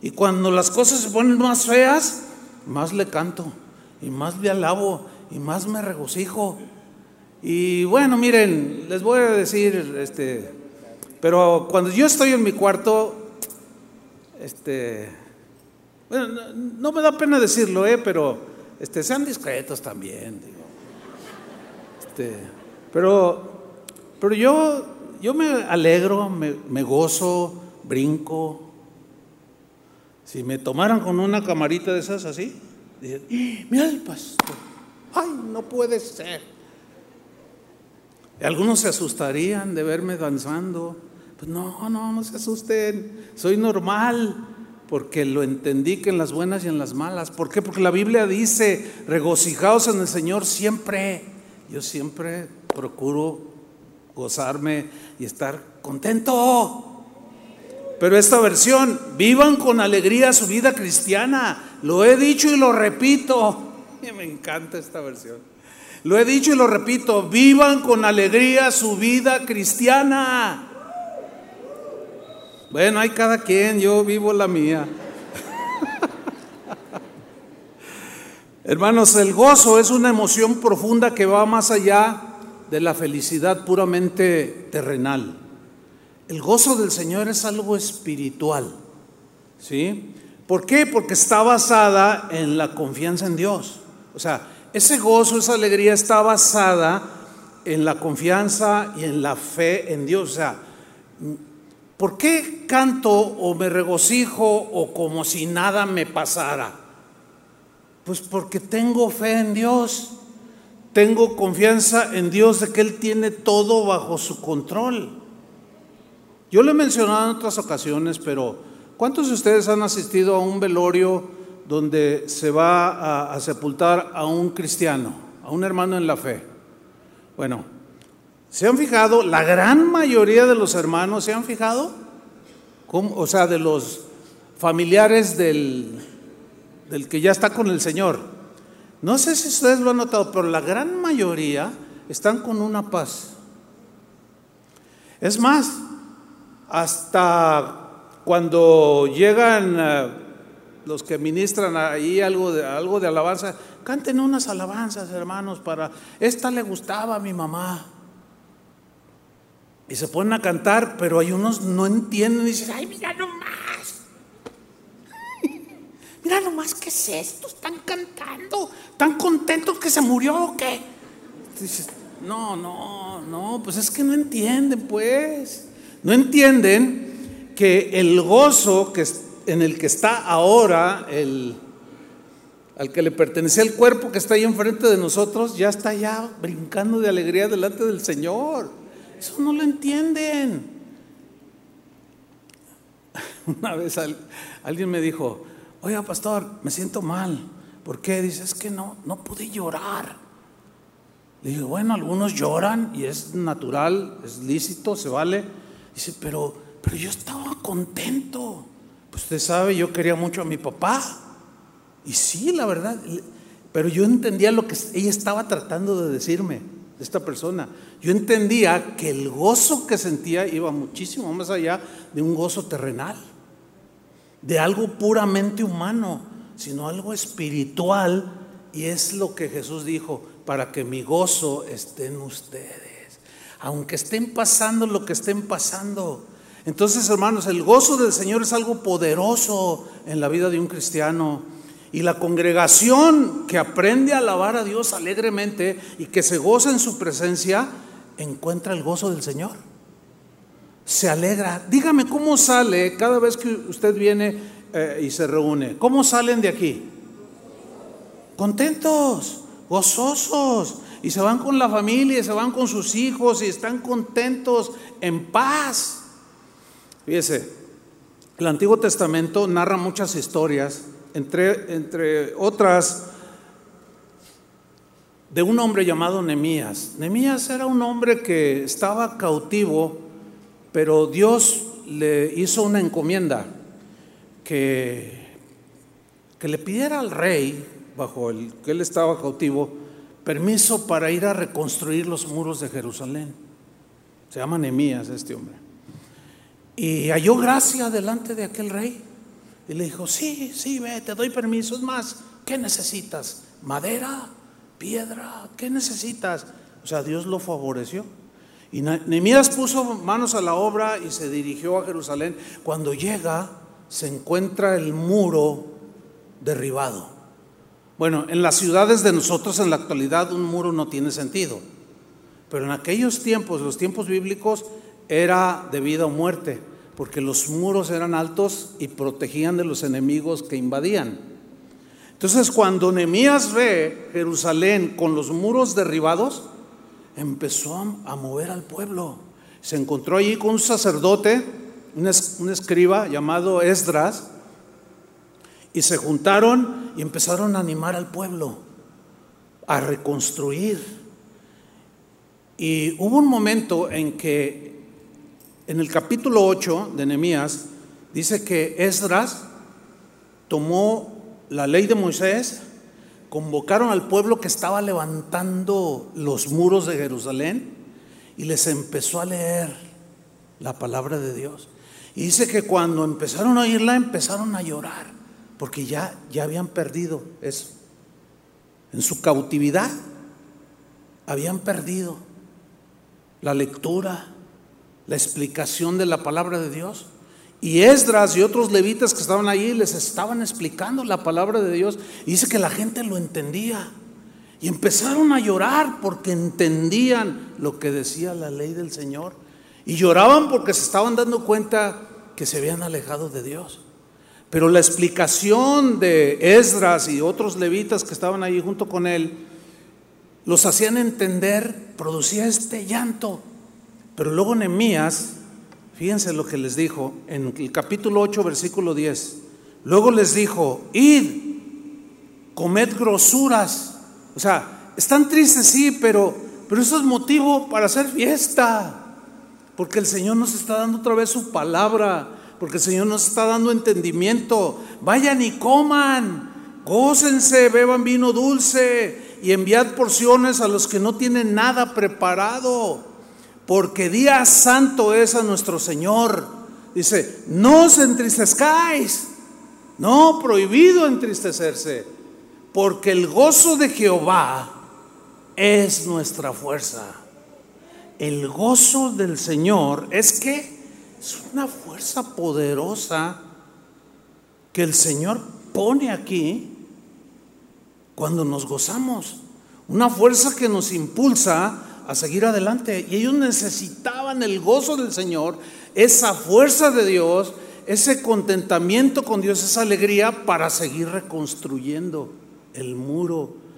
Y cuando las cosas se ponen más feas, más le canto, y más le alabo, y más me regocijo. Y bueno, miren, les voy a decir, este, pero cuando yo estoy en mi cuarto, este, bueno, no, me da pena decirlo, eh, pero este, sean discretos también, digo. Este, pero pero yo, yo me alegro, me, gozo, brinco. Si me tomaran con una camarita de esas así, dicen, ¡Ah, mira el pastor, ay, no puede ser. Algunos se asustarían de verme danzando. Pues no, no, no se asusten, soy normal. porque lo entendí que en las buenas y en las malas. ¿Por qué? Porque la Biblia dice, regocijaos en el Señor siempre. Yo siempre procuro gozarme y estar contento. Pero esta versión, vivan con alegría su vida cristiana. Lo he dicho y lo repito. Me encanta esta versión. Lo he dicho y lo repito, vivan con alegría su vida cristiana. Bueno, hay cada quien, yo vivo la mía. Hermanos, el gozo es una emoción profunda que va más allá de la felicidad puramente terrenal. El gozo del Señor es algo espiritual. ¿Sí? ¿Por qué? Porque está basada en la confianza en Dios. O sea, ese gozo, esa alegría está basada en la confianza y en la fe en Dios. O sea, ¿Por qué canto o me regocijo o como si nada me pasara? Pues porque tengo fe en Dios, tengo confianza en Dios de que Él tiene todo bajo su control. Yo lo he mencionado en otras ocasiones, pero ¿cuántos de ustedes han asistido a un velorio donde se va a, sepultar a un cristiano, a un hermano en la fe? Bueno, ¿Se han fijado? La gran mayoría de los hermanos, ¿se han fijado? O sea, de los familiares del, del que ya está con el Señor. No sé si ustedes lo han notado, pero la gran mayoría están con una paz. Es más, hasta cuando llegan eh, los que ministran ahí algo de, algo de alabanza, canten unas alabanzas, hermanos, para... Esta le gustaba a mi mamá. Y se ponen a cantar, pero hay unos no entienden y dicen, ay, mira nomás. Mira nomás, ¿qué es esto? Están cantando, están contentos que se murió o qué. Dices, no, no, no, pues es que no entienden, pues. No entienden que el gozo que, en el que está ahora, el, al que le pertenece el cuerpo que está ahí enfrente de nosotros, ya está ya brincando de alegría delante del Señor. Eso no lo entienden. Una vez alguien me dijo, oiga pastor, me siento mal. ¿Por qué? Dice, es que no, no pude llorar. Le digo, bueno, algunos lloran y es natural, es lícito, se vale. Dice, pero, pero yo estaba contento. Pues usted sabe, yo quería mucho a mi papá. Y sí, la verdad, pero yo entendía lo que ella estaba tratando de decirme esta persona. Yo entendía que el gozo que sentía iba muchísimo más allá de un gozo terrenal, de algo puramente humano, sino algo espiritual. Y es lo que Jesús dijo, para que mi gozo esté en ustedes, aunque estén pasando lo que estén pasando. Entonces, hermanos, el gozo del Señor es algo poderoso en la vida de un cristiano. Y la congregación que aprende a alabar a Dios alegremente y que se goza en su presencia, encuentra el gozo del Señor. Se alegra. Dígame cómo sale cada vez que usted viene eh, y se reúne. ¿Cómo salen de aquí? Contentos, gozosos. Y se van con la familia, y se van con sus hijos y están contentos, en paz. Fíjese, el Antiguo Testamento narra muchas historias entre, entre otras, de un hombre llamado Nemías. Nemías era un hombre que estaba cautivo, pero Dios le hizo una encomienda que, que le pidiera al rey, bajo el que él estaba cautivo, permiso para ir a reconstruir los muros de Jerusalén. Se llama Nemías este hombre. Y halló gracia delante de aquel rey. Y le dijo, sí, sí, ve, te doy permiso. Es más, ¿qué necesitas? ¿Madera? ¿Piedra? ¿Qué necesitas? O sea, Dios lo favoreció. Y Nehemías puso manos a la obra y se dirigió a Jerusalén. Cuando llega, se encuentra el muro derribado. Bueno, en las ciudades de nosotros en la actualidad un muro no tiene sentido. Pero en aquellos tiempos, los tiempos bíblicos, era de vida o muerte porque los muros eran altos y protegían de los enemigos que invadían. Entonces, cuando Nehemías ve Jerusalén con los muros derribados, empezó a mover al pueblo. Se encontró allí con un sacerdote, un, escriba llamado Esdras, Y se juntaron y empezaron a animar al pueblo a reconstruir. Y hubo un momento en que en el capítulo 8 de Nehemías dice que Esdras tomó la ley de Moisés, convocaron al pueblo que estaba levantando los muros de Jerusalén y les empezó a leer la palabra de Dios. Y dice que cuando empezaron a oírla empezaron a llorar, porque ya, ya habían perdido eso. En su cautividad habían perdido la lectura, la explicación de la palabra de Dios. Y Esdras y otros levitas que estaban allí les estaban explicando la palabra de Dios. Y dice que la gente lo entendía. Y empezaron a llorar porque entendían lo que decía la ley del Señor. Y lloraban porque se estaban dando cuenta que se habían alejado de Dios. Pero la explicación de Esdras y otros levitas que estaban allí junto con él, los hacían entender, producía este llanto. Pero luego Nehemías, fíjense lo que les dijo en el capítulo 8, versículo 10. Luego les dijo, id, comed grosuras. O sea, están tristes, sí, pero, pero eso es motivo para hacer fiesta. Porque el Señor nos está dando otra vez su palabra, porque el Señor nos está dando entendimiento. Vayan y coman, gócense, beban vino dulce y enviad porciones a los que no tienen nada preparado, porque día santo es a nuestro Señor. Dice, no os entristezcáis, no, prohibido entristecerse, porque el gozo de Jehová es nuestra fuerza el gozo del Señor es que es una fuerza poderosa que el Señor pone aquí cuando nos gozamos. Una fuerza que nos impulsa a seguir adelante. Y ellos necesitaban el gozo del Señor, esa fuerza de Dios, ese contentamiento con Dios, esa alegría para seguir reconstruyendo el muro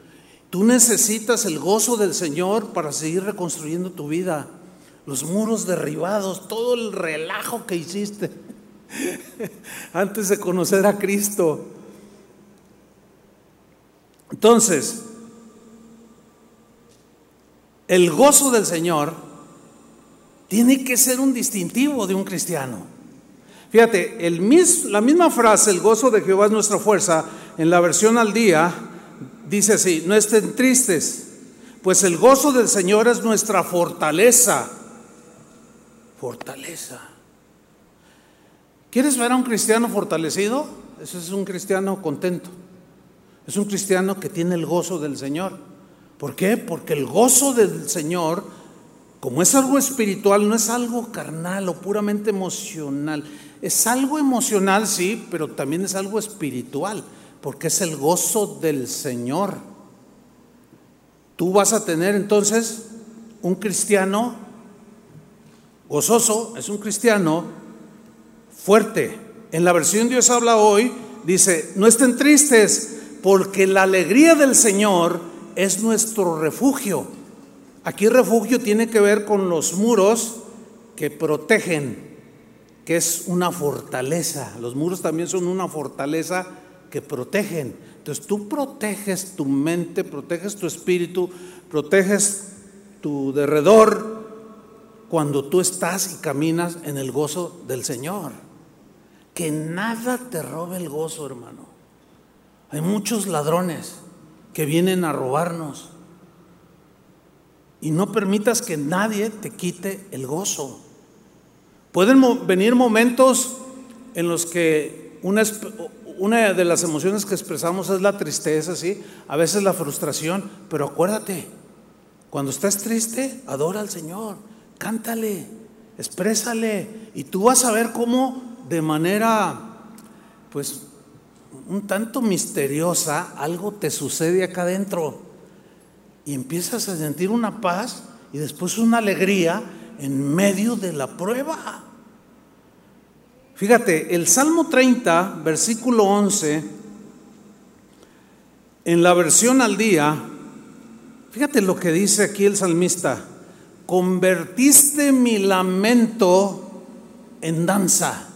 Tú necesitas el gozo del Señor para seguir reconstruyendo tu vida. Los muros derribados, todo el relajo que hiciste antes de conocer a Cristo. Entonces, el gozo del Señor tiene que ser un distintivo de un cristiano. Fíjate, la misma frase, el gozo de Jehová es nuestra fuerza, en la versión al día, dice así, no estén tristes, pues el gozo del Señor es nuestra fortaleza. Fortaleza. ¿Quieres ver a un cristiano fortalecido? Ese es un cristiano contento. Es un cristiano que tiene el gozo del Señor. ¿Por qué? Porque el gozo del Señor, como es algo espiritual, no es algo carnal o puramente emocional. Es algo emocional, sí, pero también es algo espiritual porque es el gozo del Señor. Tú vas a tener entonces un cristiano gozoso, es un cristiano fuerte. En la versión Dios habla hoy, dice, no estén tristes, porque la alegría del Señor es nuestro refugio. Aquí refugio tiene que ver con los muros que protegen, que es una fortaleza. Los muros también son una fortaleza que protegen. Entonces tú proteges tu mente, proteges tu espíritu, proteges tu derredor cuando tú estás y caminas en el gozo del Señor. Que nada te robe el gozo, hermano. Hay muchos ladrones que vienen a robarnos. Y no permitas que nadie te quite el gozo. Pueden venir momentos en los que una, una de las emociones que expresamos es la tristeza, ¿sí? A veces la frustración, pero acuérdate, cuando estás triste, adora al Señor, cántale, exprésale, y tú vas a ver cómo de manera, pues, un tanto misteriosa, algo te sucede acá adentro. Y empiezas a sentir una paz y después una alegría en medio de la prueba. Fíjate, el Salmo 30, versículo 11, en la versión al día, fíjate lo que dice aquí el salmista, convertiste mi lamento en danza.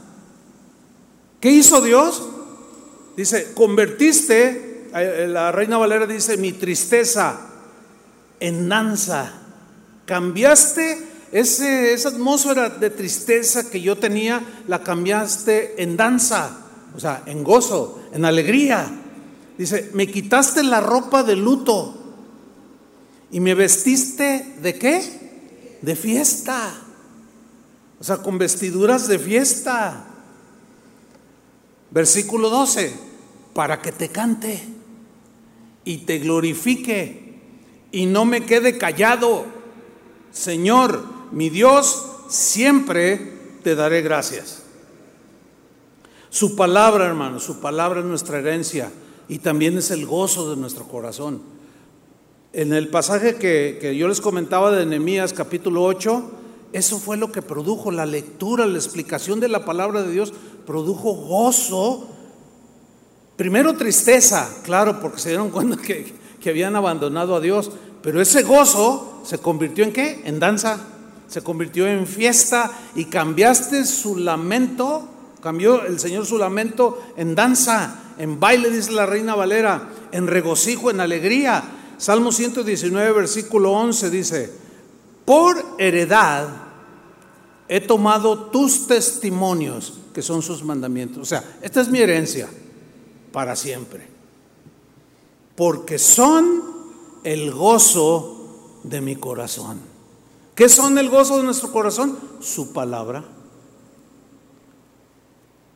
¿Qué hizo Dios? Dice, convertiste, eh, la reina Valera dice, mi tristeza en danza. Cambiaste ese, esa atmósfera de tristeza que yo tenía, la cambiaste en danza, o sea, en gozo, en alegría. Dice, me quitaste la ropa de luto y me vestiste de qué? De fiesta. O sea, con vestiduras de fiesta. Versículo 12, para que te cante y te glorifique y no me quede callado. Señor, mi Dios, siempre te daré gracias. Su palabra, hermano, su palabra es nuestra herencia y también es el gozo de nuestro corazón. En el pasaje que, que yo les comentaba de Nehemías capítulo 8, eso fue lo que produjo la lectura, la explicación de la palabra de Dios, produjo gozo. Primero tristeza, claro, porque se dieron cuenta que, que habían abandonado a Dios, pero ese gozo se convirtió en qué? En danza, se convirtió en fiesta y cambiaste su lamento, cambió el Señor su lamento en danza, en baile, dice la reina Valera, en regocijo, en alegría. Salmo 119, versículo 11 dice, por heredad he tomado tus testimonios, que son sus mandamientos. O sea, esta es mi herencia para siempre. Porque son el gozo de mi corazón. ¿Qué son el gozo de nuestro corazón? Su palabra.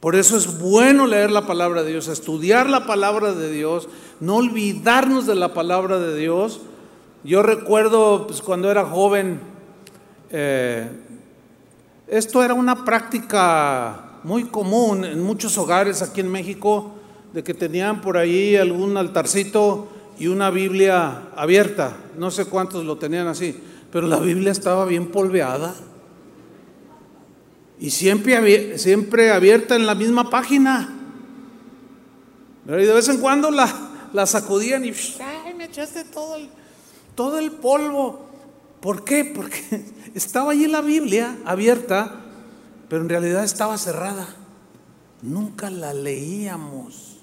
Por eso es bueno leer la palabra de Dios, estudiar la palabra de Dios, no olvidarnos de la palabra de Dios. Yo recuerdo pues, cuando era joven, eh, esto era una práctica muy común en muchos hogares aquí en México, de que tenían por ahí algún altarcito y una Biblia abierta. No sé cuántos lo tenían así, pero la Biblia estaba bien polveada y siempre, siempre abierta en la misma página. Y de vez en cuando la, la sacudían y me echaste todo el, todo el polvo. ¿Por qué? Porque estaba allí la Biblia abierta, pero en realidad estaba cerrada. Nunca la leíamos.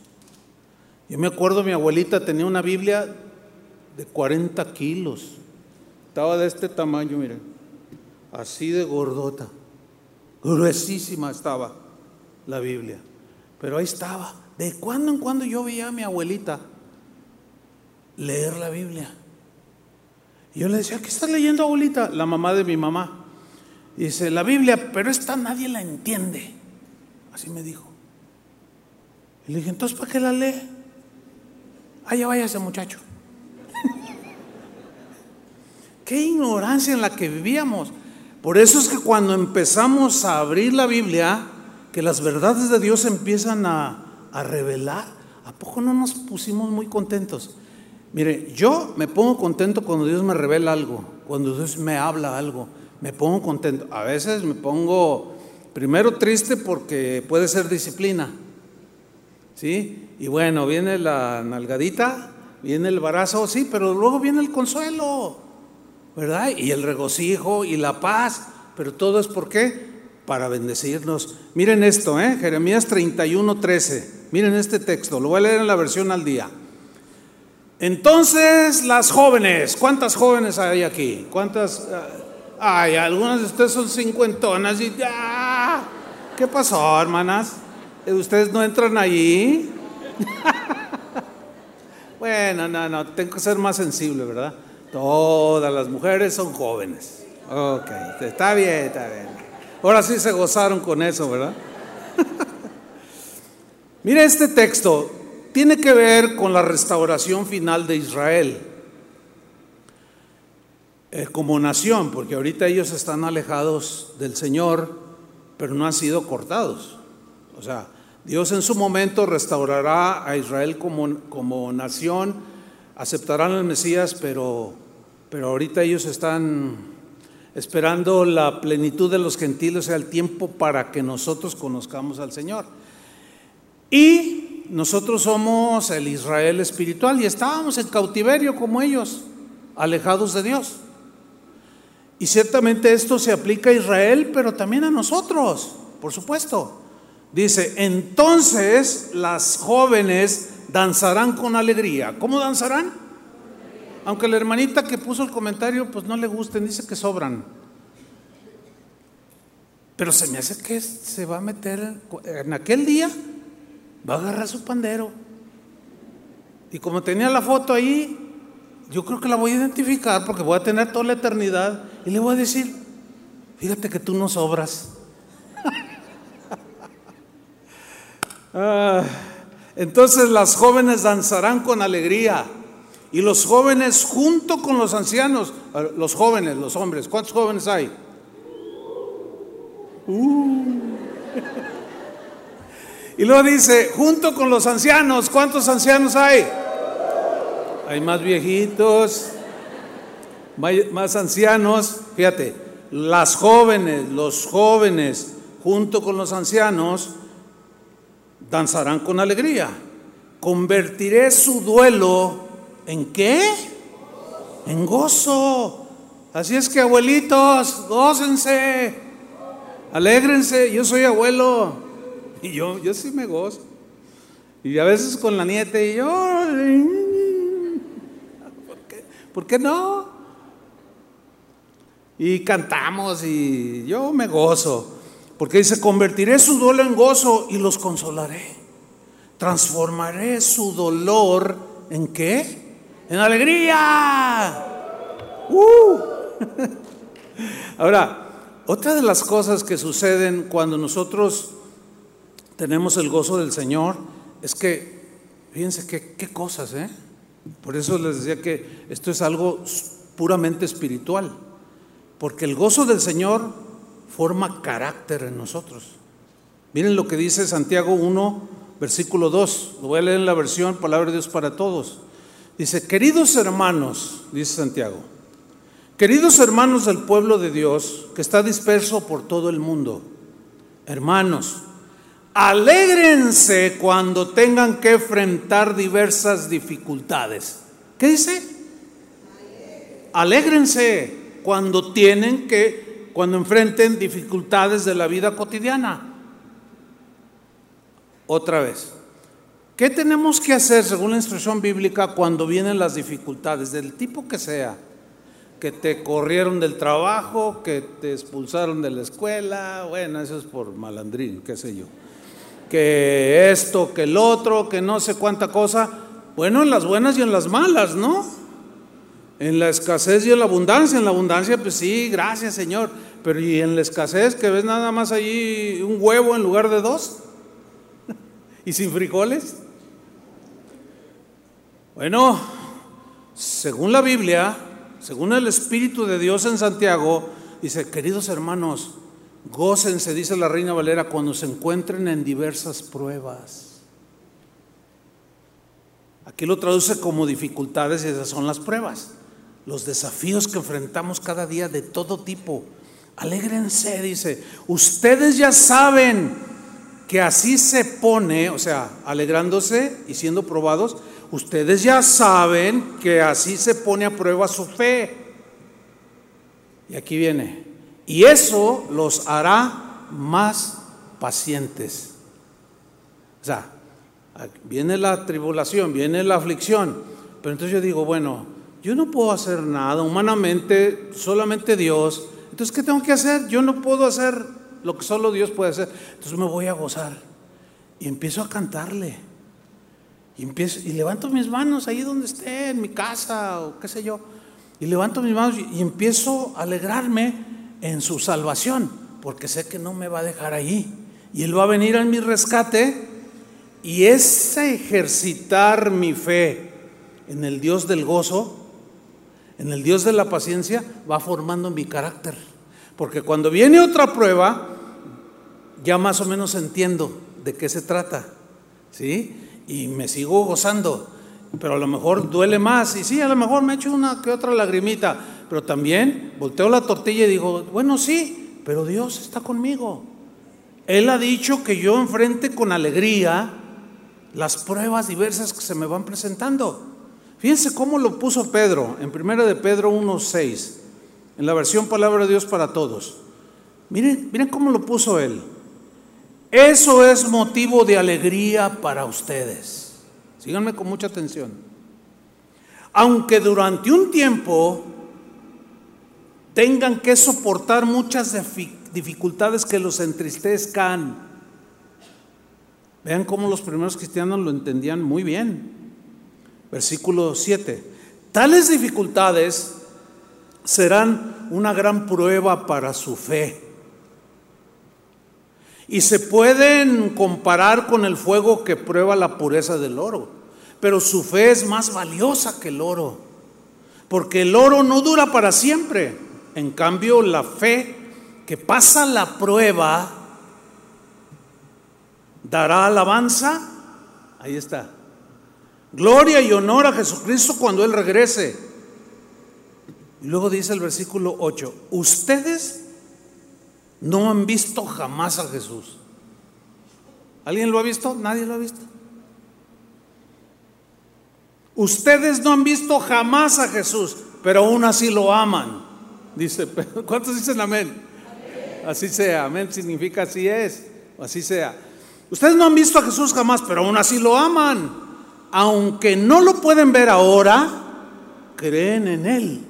Yo me acuerdo, mi abuelita tenía una Biblia de 40 kilos. Estaba de este tamaño, miren. Así de gordota. Gruesísima estaba la Biblia. Pero ahí estaba. De cuando en cuando yo veía a mi abuelita leer la Biblia. Y yo le decía, ¿qué estás leyendo, abuelita? La mamá de mi mamá. dice, la Biblia, pero esta nadie la entiende. Así me dijo. Y le dije, entonces, ¿para qué la lee? Allá vaya ese muchacho. Qué ignorancia en la que vivíamos. Por eso es que cuando empezamos a abrir la Biblia, que las verdades de Dios empiezan a, a revelar, ¿a poco no nos pusimos muy contentos? Mire, yo me pongo contento cuando Dios me revela algo, cuando Dios me habla algo, me pongo contento. A veces me pongo primero triste porque puede ser disciplina, ¿sí? Y bueno, viene la nalgadita, viene el barazo, sí, pero luego viene el consuelo, ¿verdad? Y el regocijo y la paz, pero todo es por qué? Para bendecirnos. Miren esto, ¿eh? Jeremías 31, 13. Miren este texto, lo voy a leer en la versión al día. Entonces las jóvenes, ¿cuántas jóvenes hay aquí? ¿Cuántas? Ay, algunas de ustedes son cincuentonas y ya. ¿Qué pasó, hermanas? ¿Ustedes no entran ahí? bueno, no, no, tengo que ser más sensible, ¿verdad? Todas las mujeres son jóvenes. Ok, está bien, está bien. Ahora sí se gozaron con eso, ¿verdad? Mire este texto, tiene que ver con la restauración final de Israel eh, como nación, porque ahorita ellos están alejados del Señor, pero no han sido cortados. O sea, Dios en su momento restaurará a Israel como, como nación, aceptarán al Mesías, pero, pero ahorita ellos están esperando la plenitud de los gentiles, o sea, el tiempo para que nosotros conozcamos al Señor. Y nosotros somos el Israel espiritual y estábamos en cautiverio como ellos, alejados de Dios. Y ciertamente esto se aplica a Israel, pero también a nosotros, por supuesto. Dice, entonces las jóvenes danzarán con alegría. ¿Cómo danzarán? Aunque la hermanita que puso el comentario, pues no le gusten, dice que sobran. Pero se me hace que se va a meter en aquel día, va a agarrar su pandero. Y como tenía la foto ahí, yo creo que la voy a identificar porque voy a tener toda la eternidad y le voy a decir, fíjate que tú no sobras. Ah, entonces las jóvenes danzarán con alegría y los jóvenes junto con los ancianos, los jóvenes, los hombres, ¿cuántos jóvenes hay? Uh. Y luego dice, junto con los ancianos, ¿cuántos ancianos hay? Hay más viejitos, más ancianos. Fíjate, las jóvenes, los jóvenes, junto con los ancianos, danzarán con alegría. Convertiré su duelo en qué? En gozo. Así es que abuelitos, gócense. Alégrense, yo soy abuelo. Y yo, yo sí me gozo. Y a veces con la nieta y yo, ¿por qué, ¿por qué no? Y cantamos y yo me gozo. Porque dice, convertiré su duelo en gozo y los consolaré. Transformaré su dolor en qué? En alegría. Uh. Ahora, otra de las cosas que suceden cuando nosotros tenemos el gozo del Señor es que, fíjense qué, cosas, ¿eh? Por eso les decía que esto es algo puramente espiritual, porque el gozo del Señor forma carácter en nosotros. Miren lo que dice Santiago 1, versículo 2, lo voy a leer en la versión Palabra de Dios para Todos. Dice, queridos hermanos, dice Santiago, Queridos hermanos del pueblo de Dios que está disperso por todo el mundo, hermanos, alégrense cuando tengan que enfrentar diversas dificultades. ¿Qué dice? Alégrense cuando tienen que, cuando enfrenten dificultades de la vida cotidiana. Otra vez. ¿Qué tenemos que hacer según la instrucción bíblica cuando vienen las dificultades, del tipo que sea? que te corrieron del trabajo, que te expulsaron de la escuela, bueno, eso es por malandrín, qué sé yo. Que esto, que el otro, que no sé cuánta cosa. Bueno, en las buenas y en las malas, ¿no? En la escasez y en la abundancia. En la abundancia, pues sí, gracias Señor. Pero y en la escasez, que ves nada más allí un huevo en lugar de dos. y sin frijoles. Bueno, según la Biblia, según el Espíritu de Dios en Santiago, dice, queridos hermanos, gócense, dice la Reina Valera, cuando se encuentren en diversas pruebas. Aquí lo traduce como dificultades y esas son las pruebas, los desafíos que enfrentamos cada día de todo tipo. Alégrense, dice, ustedes ya saben que así se pone, o sea, alegrándose y siendo probados, Ustedes ya saben que así se pone a prueba su fe. Y aquí viene. Y eso los hará más pacientes. O sea, viene la tribulación, viene la aflicción. Pero entonces yo digo, bueno, yo no puedo hacer nada humanamente, solamente Dios. Entonces, ¿qué tengo que hacer? Yo no puedo hacer lo que solo Dios puede hacer. Entonces me voy a gozar. Y empiezo a cantarle. Y, empiezo, y levanto mis manos ahí donde esté, en mi casa o qué sé yo. Y levanto mis manos y, empiezo a alegrarme en su salvación, porque sé que no me va a dejar ahí. Y Él va a venir a mi rescate. Y ese ejercitar mi fe en el Dios del gozo, en el Dios de la paciencia, va formando mi carácter. Porque cuando viene otra prueba, ya más o menos entiendo de qué se trata. ¿Sí? y me sigo gozando, pero a lo mejor duele más y sí, a lo mejor me echo una que otra lagrimita, pero también volteo la tortilla y digo, bueno, sí, pero Dios está conmigo. Él ha dicho que yo enfrente con alegría las pruebas diversas que se me van presentando. Fíjense cómo lo puso Pedro en 1 de Pedro 1.6, en la versión Palabra de Dios para Todos. Miren, miren cómo lo puso él. Eso es motivo de alegría para ustedes. Síganme con mucha atención. Aunque durante un tiempo tengan que soportar muchas dificultades que los entristezcan. Vean cómo los primeros cristianos lo entendían muy bien. Versículo 7. Tales dificultades serán una gran prueba para su fe. Y se pueden comparar con el fuego que prueba la pureza del oro. Pero su fe es más valiosa que el oro. Porque el oro no dura para siempre. En cambio, la fe que pasa la prueba dará alabanza. Ahí está. Gloria y honor a Jesucristo cuando Él regrese. Y luego dice el versículo 8, ustedes no han visto jamás a Jesús. ¿Alguien lo ha visto? Nadie lo ha visto. Ustedes no han visto jamás a Jesús, pero aún así lo aman. Dice, ¿cuántos dicen amén? Así sea, amén significa así es, así sea. Ustedes no han visto a Jesús jamás, pero aún así lo aman. Aunque no lo pueden ver ahora, creen en Él.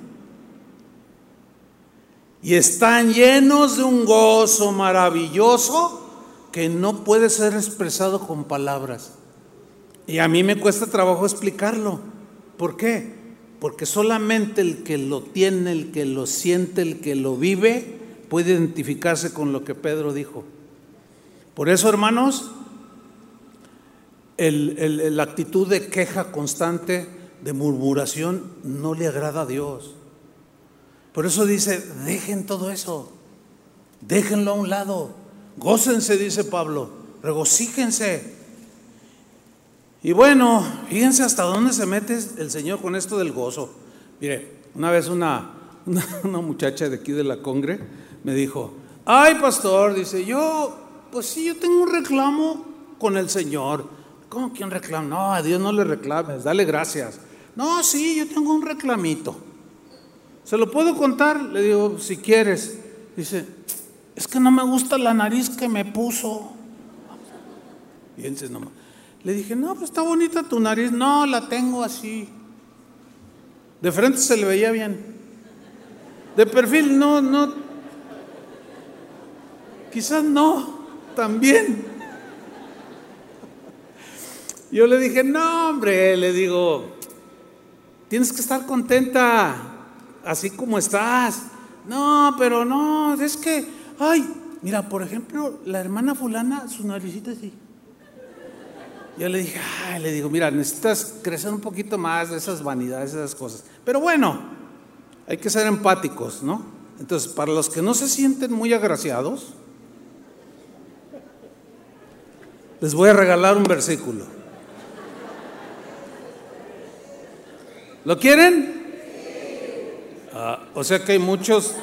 Y están llenos de un gozo maravilloso que no puede ser expresado con palabras. Y a mí me cuesta trabajo explicarlo. ¿Por qué? Porque solamente el que lo tiene, el que lo siente, el que lo vive, puede identificarse con lo que Pedro dijo. Por eso, hermanos, la actitud de queja constante, de murmuración, no le agrada a Dios. Por eso dice, dejen todo eso, déjenlo a un lado, gócense, dice Pablo, regocíjense. Y bueno, fíjense hasta dónde se mete el Señor con esto del gozo. Mire, una vez una, muchacha de aquí de la Congre me dijo, ay pastor, dice, yo, pues sí, yo tengo un reclamo con el Señor. ¿Cómo que un reclamo? No, a Dios no le reclames, dale gracias. No, sí, yo tengo un reclamito. ¿Se lo puedo contar? Le digo, si quieres. Dice, es que no me gusta la nariz que me puso. Fíjense nomás. Le dije, no, pues está bonita tu nariz. No, la tengo así. De frente se le veía bien. De perfil, no, no. Quizás no, también. Yo le dije, no, hombre, le digo, tienes que estar contenta, así como estás. No, pero no, es que, ay, mira, por ejemplo, la hermana fulana, su naricita así. Yo le dije, ay, le digo, mira, necesitas crecer un poquito más de esas vanidades, esas cosas. Pero bueno, hay que ser empáticos, ¿no? Entonces, para los que no se sienten muy agraciados, les voy a regalar un versículo. ¿Lo quieren? Ah, o sea que hay muchos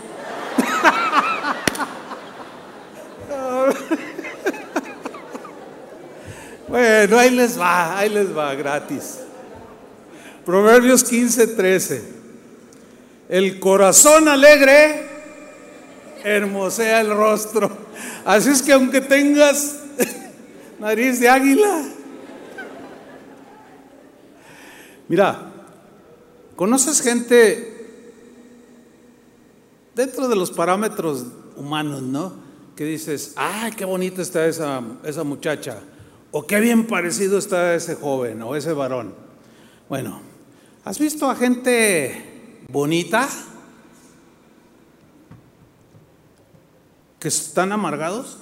Bueno, ahí les va, ahí les va, gratis. Proverbios 15, 13. El corazón alegre hermosea el rostro. Así es que aunque tengas nariz de águila, mira, conoces gente dentro de los parámetros humanos, ¿no? Que dices, ay, qué bonita está esa, esa muchacha o qué bien parecido está ese joven o ese varón. Bueno, ¿has visto a gente bonita que están amargados?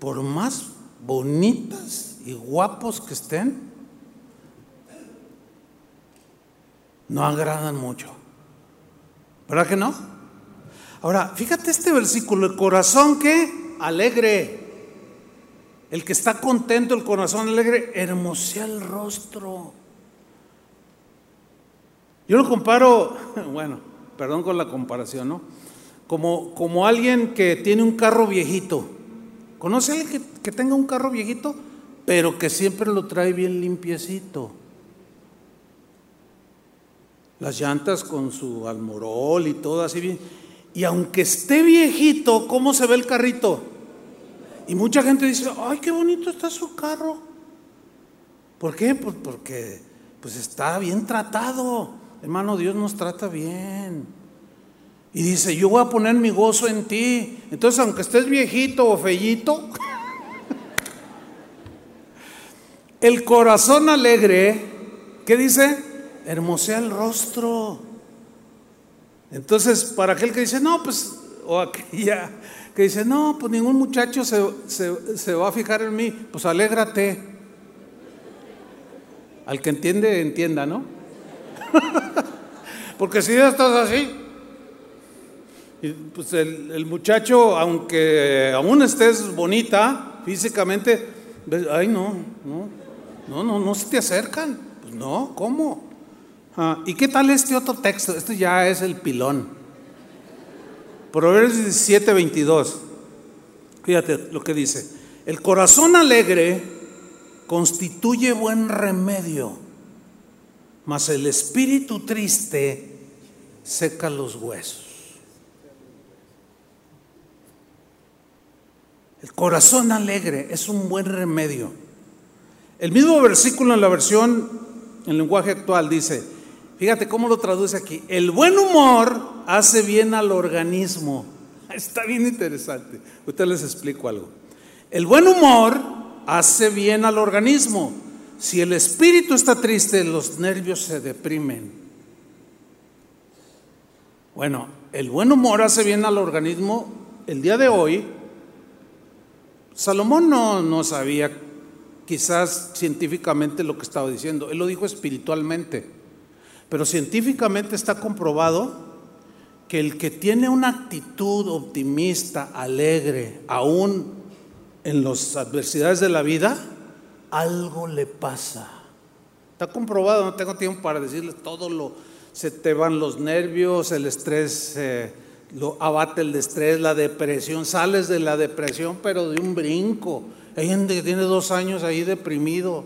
Por más bonitas y guapos que estén, no agradan mucho. ¿Verdad que no? Ahora, fíjate este versículo, el corazón que alegre el que está contento, el corazón alegre, hermosea el rostro. Yo lo comparo, bueno, perdón con la comparación, ¿no? Como, como alguien que tiene un carro viejito. ¿Conoce a alguien que, que tenga un carro viejito? Pero que siempre lo trae bien limpiecito. Las llantas con su almorol y todo así bien. Y aunque esté viejito, ¿cómo se ve el carrito? Y mucha gente dice, ay, qué bonito está su carro. ¿Por qué? Pues porque pues está bien tratado. Hermano, Dios nos trata bien. Y dice, yo voy a poner mi gozo en ti. Entonces, aunque estés viejito o fellito, el corazón alegre, ¿qué dice? Hermosea el rostro. Entonces, para aquel que dice, no, pues, o aquella que dice, no, pues ningún muchacho se, se va a fijar en mí, pues alégrate. Al que entiende, entienda, ¿no? Porque si ya estás así, pues el, muchacho, aunque aún estés bonita físicamente, ay no, no, no, no, no se te acercan. Pues no, ¿cómo? Ah, ¿Y qué tal este otro texto? Este ya es el pilón. Proverbios 17, 22. Fíjate lo que dice. El corazón alegre constituye buen remedio, mas el espíritu triste seca los huesos. El corazón alegre es un buen remedio. El mismo versículo en la versión en lenguaje actual dice, fíjate cómo lo traduce aquí, el buen humor hace bien al organismo. Está bien interesante. Usted les explico algo. El buen humor hace bien al organismo. Si el espíritu está triste, los nervios se deprimen. Bueno, el buen humor hace bien al organismo. El día de hoy Salomón no, no sabía quizás científicamente lo que estaba diciendo, él lo dijo espiritualmente, pero científicamente está comprobado que el que tiene una actitud optimista, alegre, aún en las adversidades de la vida, algo le pasa. Está comprobado, no tengo tiempo para decirles todo lo, se te van los nervios, el estrés. Eh, lo abate el estrés, la depresión, sales de la depresión pero de un brinco. Hay gente que tiene dos años ahí deprimido,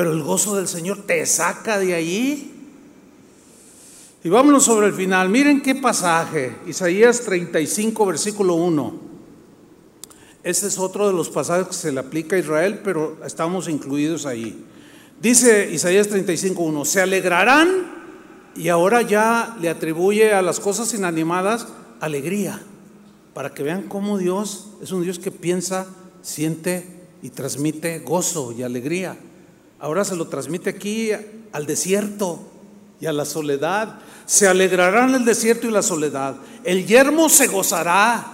pero el gozo del Señor te saca de ahí. Y vámonos sobre el final. Miren qué pasaje, Isaías 35, versículo 1. Ese es otro de los pasajes que se le aplica a Israel, pero estamos incluidos ahí. Dice Isaías 35, 1, se alegrarán y ahora ya le atribuye a las cosas inanimadas alegría, para que vean cómo Dios es un Dios que piensa, siente y transmite gozo y alegría. Ahora se lo transmite aquí al desierto y a la soledad. Se alegrarán el desierto y la soledad. El yermo se gozará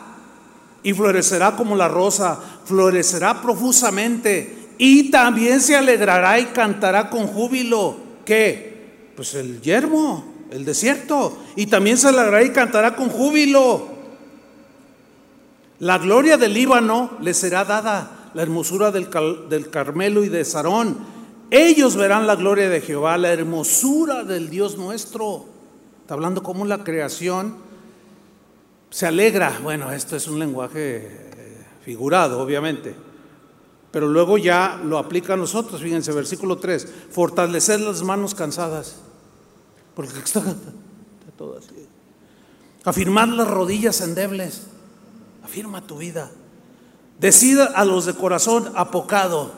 y florecerá como la rosa, florecerá profusamente y también se alegrará y cantará con júbilo. ¿Qué? Pues el yermo, el desierto. Y también se alegrará y cantará con júbilo. La gloria del Líbano le será dada, la hermosura del, del Carmelo y de Sarón. Ellos verán la gloria de Jehová, la hermosura del Dios nuestro. Está hablando como la creación se alegra. Bueno, esto es un lenguaje eh, figurado, obviamente. Pero luego ya lo aplica a nosotros. Fíjense, versículo 3. Fortalecer las manos cansadas porque está, todo así. Afirmar las rodillas endebles. Afirma tu vida. Decida a los de corazón apocado.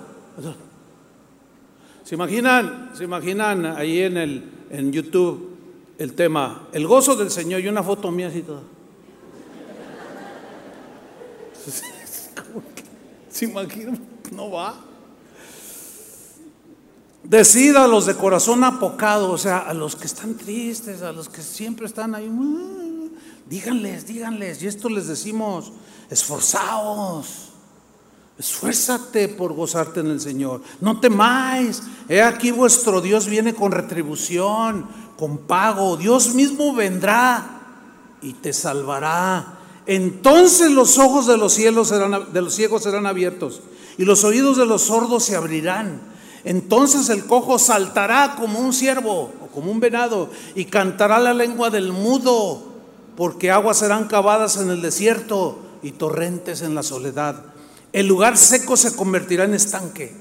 ¿Se imaginan, se imaginan ahí en, el, en YouTube el tema, el gozo del Señor y una foto mía así toda? ¿Se imaginan? No va. Decida a los de corazón apocado, o sea, a los que están tristes, a los que siempre están ahí, díganles, díganles, y esto les decimos, esforzaos, esfuérzate por gozarte en el Señor, no temáis, he aquí vuestro Dios viene con retribución, con pago, Dios mismo vendrá y te salvará. Entonces los ojos de los cielos serán, de los ciegos serán abiertos y los oídos de los sordos se abrirán. Entonces el cojo saltará como un ciervo o como un venado y cantará la lengua del mudo, porque aguas serán cavadas en el desierto y torrentes en la soledad. El lugar seco se convertirá en estanque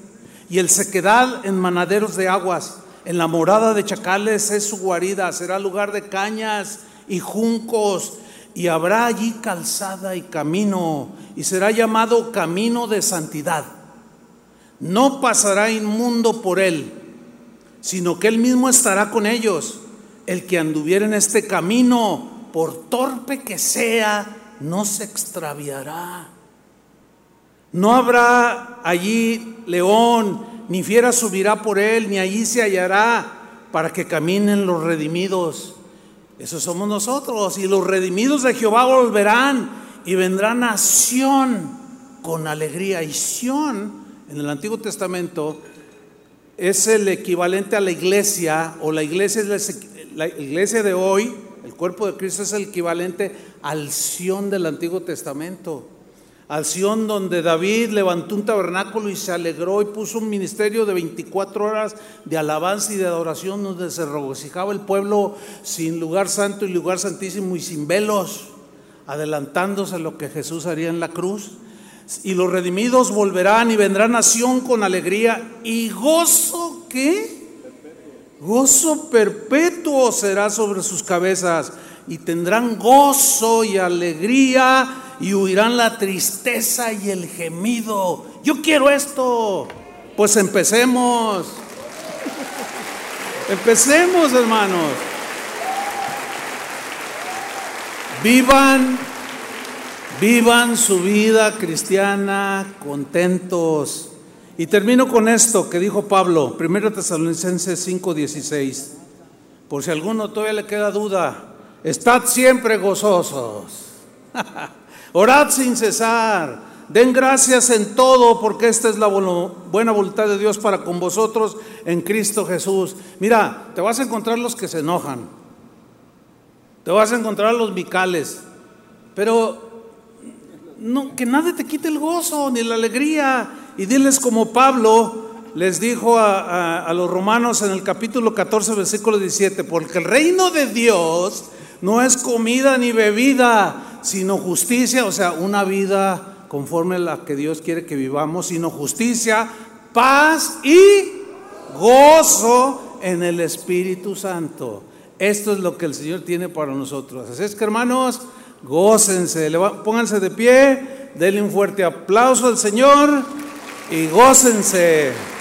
y el sequedad en manaderos de aguas. En la morada de chacales es su guarida, será lugar de cañas y juncos y habrá allí calzada y camino, y será llamado camino de santidad. No pasará inmundo por él, sino que él mismo estará con ellos. El que anduviera en este camino, por torpe que sea, no se extraviará. No habrá allí león, ni fiera subirá por él, ni allí se hallará para que caminen los redimidos. Esos somos nosotros. Y los redimidos de Jehová volverán y vendrá nación con alegría. Y Sión, en el Antiguo Testamento, es el equivalente a la iglesia, o la iglesia es la iglesia de hoy, el cuerpo de Cristo es el equivalente al Sión del Antiguo Testamento. Al Sión donde David levantó un tabernáculo y se alegró y puso un ministerio de 24 horas de alabanza y de adoración donde se regocijaba el pueblo sin lugar santo y lugar santísimo y sin velos, adelantándose a lo que Jesús haría en la cruz. Y los redimidos volverán y vendrá nación con alegría y gozo, ¿qué? Gozo perpetuo será sobre sus cabezas y tendrán gozo y alegría y huirán la tristeza y el gemido. Yo quiero esto. Pues empecemos. Empecemos, hermanos. Vivan, vivan su vida cristiana contentos y termino con esto que dijo Pablo, 1 Tesalonicenses 5:16. Por si alguno todavía le queda duda, estad siempre gozosos. Orad sin cesar. Den gracias en todo porque esta es la buena voluntad de Dios para con vosotros en Cristo Jesús. Mira, te vas a encontrar los que se enojan. Te vas a encontrar los vicales. Pero no, que nadie te quite el gozo ni la alegría y diles como Pablo les dijo a, los romanos en el capítulo 14, versículo 17, porque el reino de Dios no es comida ni bebida, sino justicia, o sea, una vida conforme a la que Dios quiere que vivamos, sino justicia, paz y gozo en el Espíritu Santo. Esto es lo que el Señor tiene para nosotros. Así es que hermanos, gócense, pónganse de pie, denle un fuerte aplauso al Señor y gócense.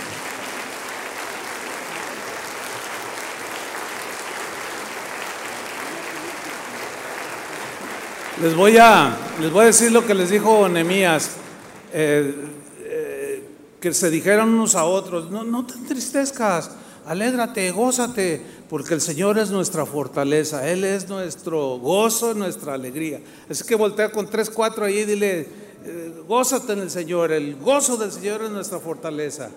Les voy a, les voy a decir lo que les dijo Nehemías, eh, eh, que se dijeron unos a otros, no, no te entristezcas, alégrate, gózate, porque el Señor es nuestra fortaleza, Él es nuestro gozo, nuestra alegría. Así que voltea con tres, cuatro ahí y dile, eh, gózate en el Señor, el gozo del Señor es nuestra fortaleza.